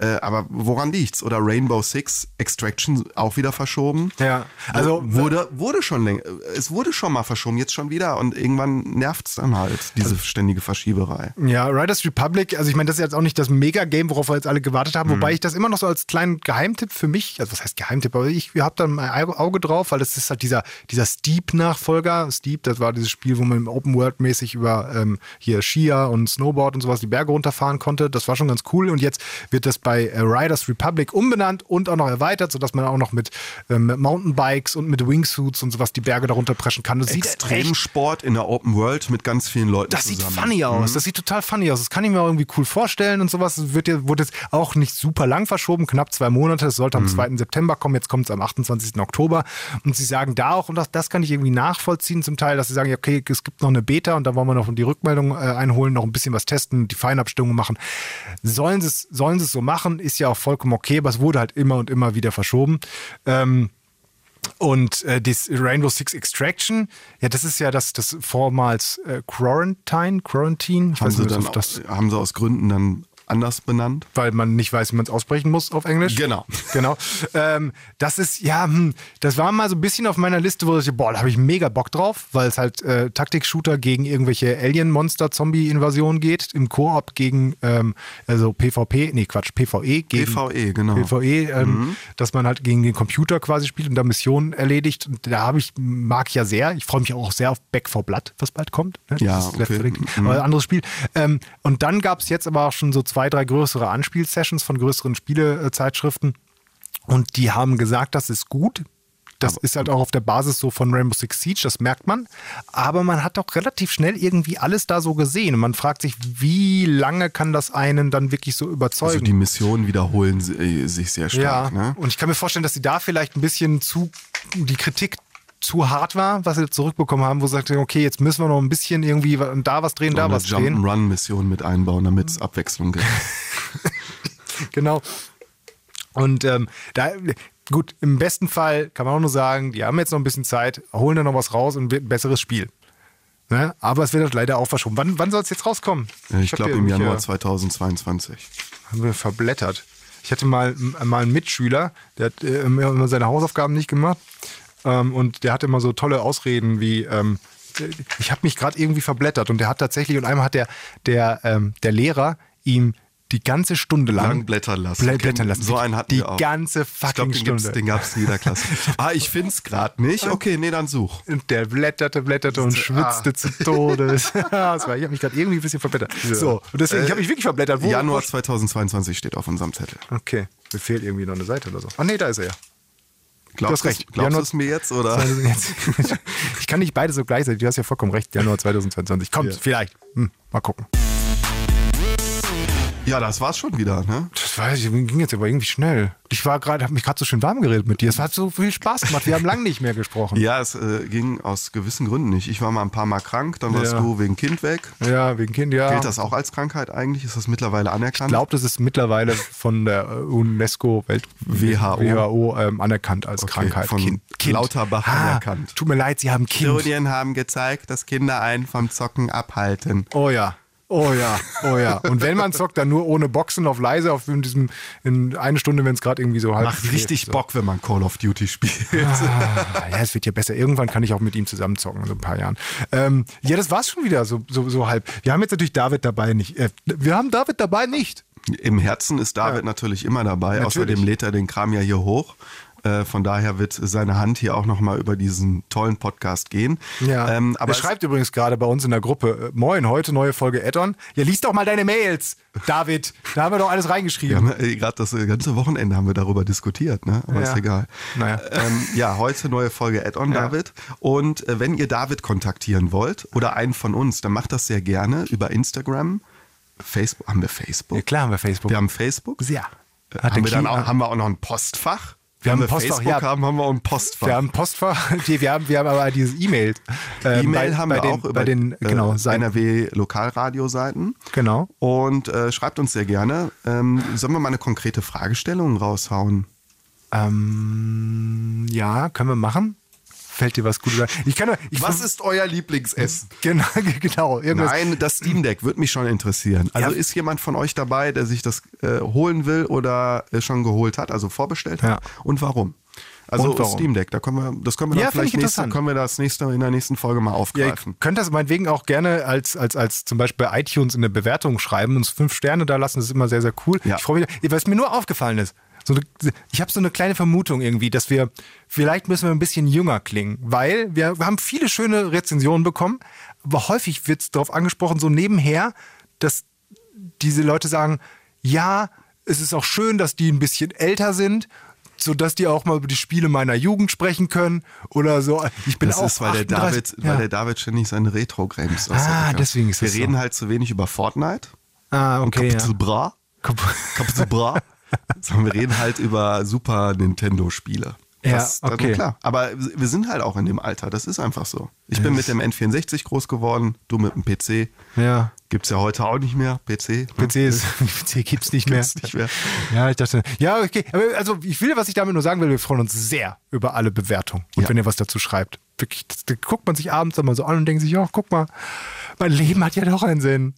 Äh, aber woran liegt's? Oder Rainbow Six Extraction auch wieder verschoben? Ja, also- wurde wurde schon länger, es wurde schon mal verschoben, jetzt schon wieder und irgendwann nervt's dann halt diese Also ständige Verschieberei. Ja, Riders Republic, also ich meine, das ist jetzt auch nicht das Mega-Game, worauf wir jetzt alle gewartet haben, Mhm. wobei ich das immer noch so als kleinen Geheimtipp für mich, also was heißt Geheimtipp, aber ich habe da mein Auge drauf, weil das ist halt dieser, dieser Steep-Nachfolger. Steep, das war dieses Spiel, wo man Open-World-mäßig über ähm, hier Skier und Snowboard und sowas die Berge runterfahren konnte. Das war schon ganz cool und jetzt wird das bei äh, Riders Republic umbenannt und auch noch erweitert, sodass man auch noch mit ähm, Mountainbikes und mit Wingsuits und sowas die Berge darunter preschen kann. Das sieht echt Extremsport in der Open World mit ganz vielen Leuten das zusammen. Mhm. sieht funny aus. Das sieht total funny aus. Das kann ich mir auch irgendwie cool vorstellen und sowas. Es wird ja, wurde jetzt auch nicht super lang verschoben, knapp zwei Monate. Es sollte am Mhm. 2. September kommen. Jetzt kommt es am 28. Oktober. Und sie sagen da auch, und das, das kann ich irgendwie nachvollziehen zum Teil, dass sie sagen, okay, es gibt noch eine Beta und da wollen wir noch die Rückmeldung äh, einholen, noch ein bisschen was testen, die Feinabstimmung machen. Sollen sie es sollen sie es so machen, ist ja auch vollkommen okay, aber es wurde halt immer und immer wieder verschoben. Ähm, und äh, das Rainbow Six Extraction, ja, das ist ja das, das vormals äh, Quarantine, Quarantine, Haben sie, nicht, dann das, haben sie aus Gründen dann anders benannt? weil man nicht weiß, wie man es aussprechen muss auf Englisch. Genau. Genau. Ähm, das ist, ja, hm, das war mal so ein bisschen auf meiner Liste, wo ich, boah, da habe ich mega Bock drauf, weil es halt äh, Taktik-Shooter gegen irgendwelche Alien-Monster-Zombie-Invasionen geht, im Koop gegen, ähm, also PvP, nee, Quatsch, PvE gegen PvE, genau. PvE, ähm, Mhm. dass man halt gegen den Computer quasi spielt und da Missionen erledigt. Und da habe ich, mag ich ja sehr. Ich freue mich auch sehr auf Back for Blood, was bald kommt. Ne? Ja, Das ist okay. 4 Dead, Mhm. aber ein anderes Spiel. Ähm, und dann gab es jetzt aber auch schon so zwei, drei größere Anspielsessions von größeren Spielezeitschriften. Und die haben gesagt, das ist gut. Das ist halt auch auf der Basis so von Rainbow Six Siege, das merkt man. Aber man hat auch relativ schnell irgendwie alles da so gesehen. Und man fragt sich, wie lange kann das einen dann wirklich so überzeugen? Also die Missionen wiederholen si- sich sehr Ja, stark. Ne? und ich kann mir vorstellen, dass sie da vielleicht ein bisschen zu die Kritik zu hart war, was sie zurückbekommen haben, wo sie sagten, okay, jetzt müssen wir noch ein bisschen irgendwie da was drehen, So da eine was drehen. Jump'n'Run-Mission mit einbauen, damit es Abwechslung gibt. Genau. Und ähm, da, gut, im besten Fall kann man auch nur sagen, die haben jetzt noch ein bisschen Zeit, holen da noch was raus und wird ein besseres Spiel. Ne? Aber es wird halt leider auch verschoben. Wann, wann soll es jetzt rauskommen? Ich hab glaube im Januar äh, 2022. haben wir verblättert. Ich hatte mal, mal einen Mitschüler, der hat äh, immer seine Hausaufgaben nicht gemacht. Ähm, und der hatte immer so tolle Ausreden wie, ähm, ich habe mich gerade irgendwie verblättert. Und der hat tatsächlich, und einmal hat der, der, ähm, der Lehrer ihm die ganze Stunde lang, Lang blättern lassen. Blä- blättern lassen. So einen hatten die wir auch. ganze Ich glaube, fucking den, gibt's- Stunde. den gab es in jeder Klasse. ah, ich find's gerade nicht. Okay, nee, dann such. Und der blätterte, blätterte und schwitzte zu Tode. ich habe mich gerade irgendwie ein bisschen verblättert. So, und deswegen, ich habe mich wirklich verblättert. Wo, Januar wo- 2022 steht auf unserem Zettel. Okay, mir fehlt irgendwie noch eine Seite oder so. Ah nee, da ist er ja. Glaubst Du hast recht. Glaubst du es mir jetzt oder? ich kann nicht beide so gleichzeitig. Du hast ja vollkommen recht. Januar 2022. Kommt, Ja. vielleicht. Hm, mal gucken. Ja, das war's schon wieder, ne? Das weiß ich, ging jetzt aber irgendwie schnell. Ich war gerade, habe mich gerade so schön warm geredet mit dir. Es hat so viel Spaß gemacht. Wir haben lange nicht mehr gesprochen. Ja, es äh, ging aus gewissen Gründen nicht. Ich war mal ein paar Mal krank, dann warst Ja. du wegen Kind weg. Ja, wegen Kind, ja. Gilt das auch als Krankheit eigentlich? Ist das mittlerweile anerkannt? Ich glaube, das ist mittlerweile von der äh, UNESCO Welt WHO. WHO ähm, anerkannt als Okay, Krankheit. von Lauterbach ah, anerkannt. Tut mir leid, Sie haben Kind. Studien haben gezeigt, dass Kinder einen vom Zocken abhalten. Oh ja. Oh ja, oh ja. Und wenn man zockt, dann nur ohne Boxen auf leise, auf in diesem, in eine Stunde, wenn es gerade irgendwie so halb. Macht richtig so. Bock, wenn man Call of Duty spielt. Ah, ja, es wird ja besser. Irgendwann kann ich auch mit ihm zusammen zocken, in so ein paar Jahren. Ähm, ja, das war's schon wieder, so, so, so halb. Wir haben jetzt natürlich David dabei nicht. Äh, wir haben David dabei nicht. Im Herzen ist David natürlich immer dabei. Natürlich. Außerdem lädt er den Kram ja hier hoch. Äh, Von daher wird seine Hand hier auch nochmal über diesen tollen Podcast gehen. Ähm, aber er schreibt übrigens gerade bei uns in der Gruppe: äh, Moin, heute neue Folge Addon. Ja, lies doch mal deine Mails, David. Da haben wir doch alles reingeschrieben. haben äh, gerade das äh, ganze Wochenende haben wir darüber diskutiert, ne? Aber Ja. ist egal. Naja. Ähm, ja, heute neue Folge Add-on David. Und äh, wenn ihr David kontaktieren wollt oder einen von uns, dann macht das sehr gerne über Instagram. Facebook, haben wir Facebook? Ja, klar haben wir Facebook. Wir haben Facebook. ja. Hat Haben wir, dann auch, haben wir auch noch ein Postfach? Wir haben ein Postfach, Facebook ja. haben, haben wir auch ein Postfach. Wir haben Postfach, wir haben, wir haben aber dieses E-Mail. Ähm, E-Mail haben bei wir den, auch über den genau, äh, Seiten. NRW-Lokalradioseiten. Genau. Und äh, schreibt uns sehr gerne. Ähm, sollen wir mal eine konkrete Fragestellung raushauen? Ähm, ja, können wir machen. Fällt dir was Gutes ein? Ich kann, ich Was ist euer Lieblingsessen? Genau, genau. Irgendwas. Nein, das Steam Deck würde mich schon interessieren. Also Ja. ist jemand von euch dabei, der sich das äh, holen will oder äh, schon geholt hat, also vorbestellt hat? Ja. Und warum? Also Und warum? Steam Deck, da können wir, das können wir Ja, vielleicht nächste, können wir das nächste in der nächsten Folge mal Ja, ihr aufgreifen. könnt das meinetwegen auch gerne als, als, als zum Beispiel bei iTunes in der Bewertung schreiben, uns fünf Sterne da lassen, das ist immer sehr, sehr cool. Ja. Ich freue mich, was mir nur aufgefallen ist, so eine, ich habe so eine kleine Vermutung irgendwie, dass wir, vielleicht müssen wir ein bisschen jünger klingen, weil wir, haben viele schöne Rezensionen bekommen, aber häufig wird es darauf angesprochen, so nebenher, dass diese Leute sagen, ja, es ist auch schön, dass die ein bisschen älter sind, sodass die auch mal über die Spiele meiner Jugend sprechen können oder so. Ich bin das auch ist, weil der, 38 David, ja. weil der David ständig seine Retro-Games Ah, deswegen ist Wir das so. reden halt zu wenig über Fortnite. Ah, okay. Capital Ja. Bra. Capital Bra. Sondern wir reden halt über Super Nintendo-Spiele. Ja, Das- okay. Klar. Aber wir sind halt auch in dem Alter. Das ist einfach so. Ich bin mit dem N64 groß geworden, du mit dem PC. Ja. Gibt's ja heute auch nicht mehr, PC. PC, ist, PC gibt's nicht mehr. Gibt's nicht mehr. Ja, ich dachte, ja, okay. Aber also ich will, was ich damit nur sagen will, wir freuen uns sehr über alle Bewertungen. Und Ja. wenn ihr was dazu schreibt. Wirklich, das, das guckt man sich abends dann mal so an und denkt sich, ja, guck mal, mein Leben hat ja doch einen Sinn.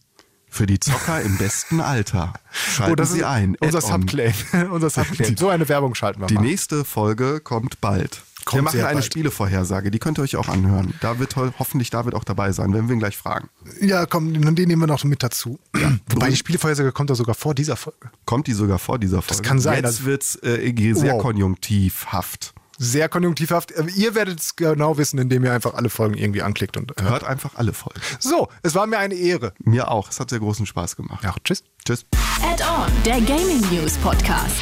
Für die Zocker im besten Alter. Schalten oh, das Sie ein. unser. Subclaim. unser Subclaim. So eine Werbung schalten wir Die mal. nächste Folge kommt bald. Kommt wir machen eine bald. Spielevorhersage, die könnt ihr euch auch anhören. Da wird ho hoffentlich David auch dabei sein, wenn wir ihn gleich fragen. Ja, komm, den nehmen wir noch mit dazu. Wobei die Spielevorhersage kommt doch sogar vor dieser Folge. Kommt die sogar vor dieser Folge? kann sein, Jetzt also- wird's äh, sehr Wow. konjunktivhaft. Sehr konjunktivhaft. Aber Ihr werdet es genau wissen, indem ihr einfach alle Folgen irgendwie anklickt und hört. Hört einfach alle Folgen. So, es war mir eine Ehre. Mir auch. Es hat sehr großen Spaß gemacht. Ja, tschüss. Tschüss. Add-on, der Gaming News Podcast.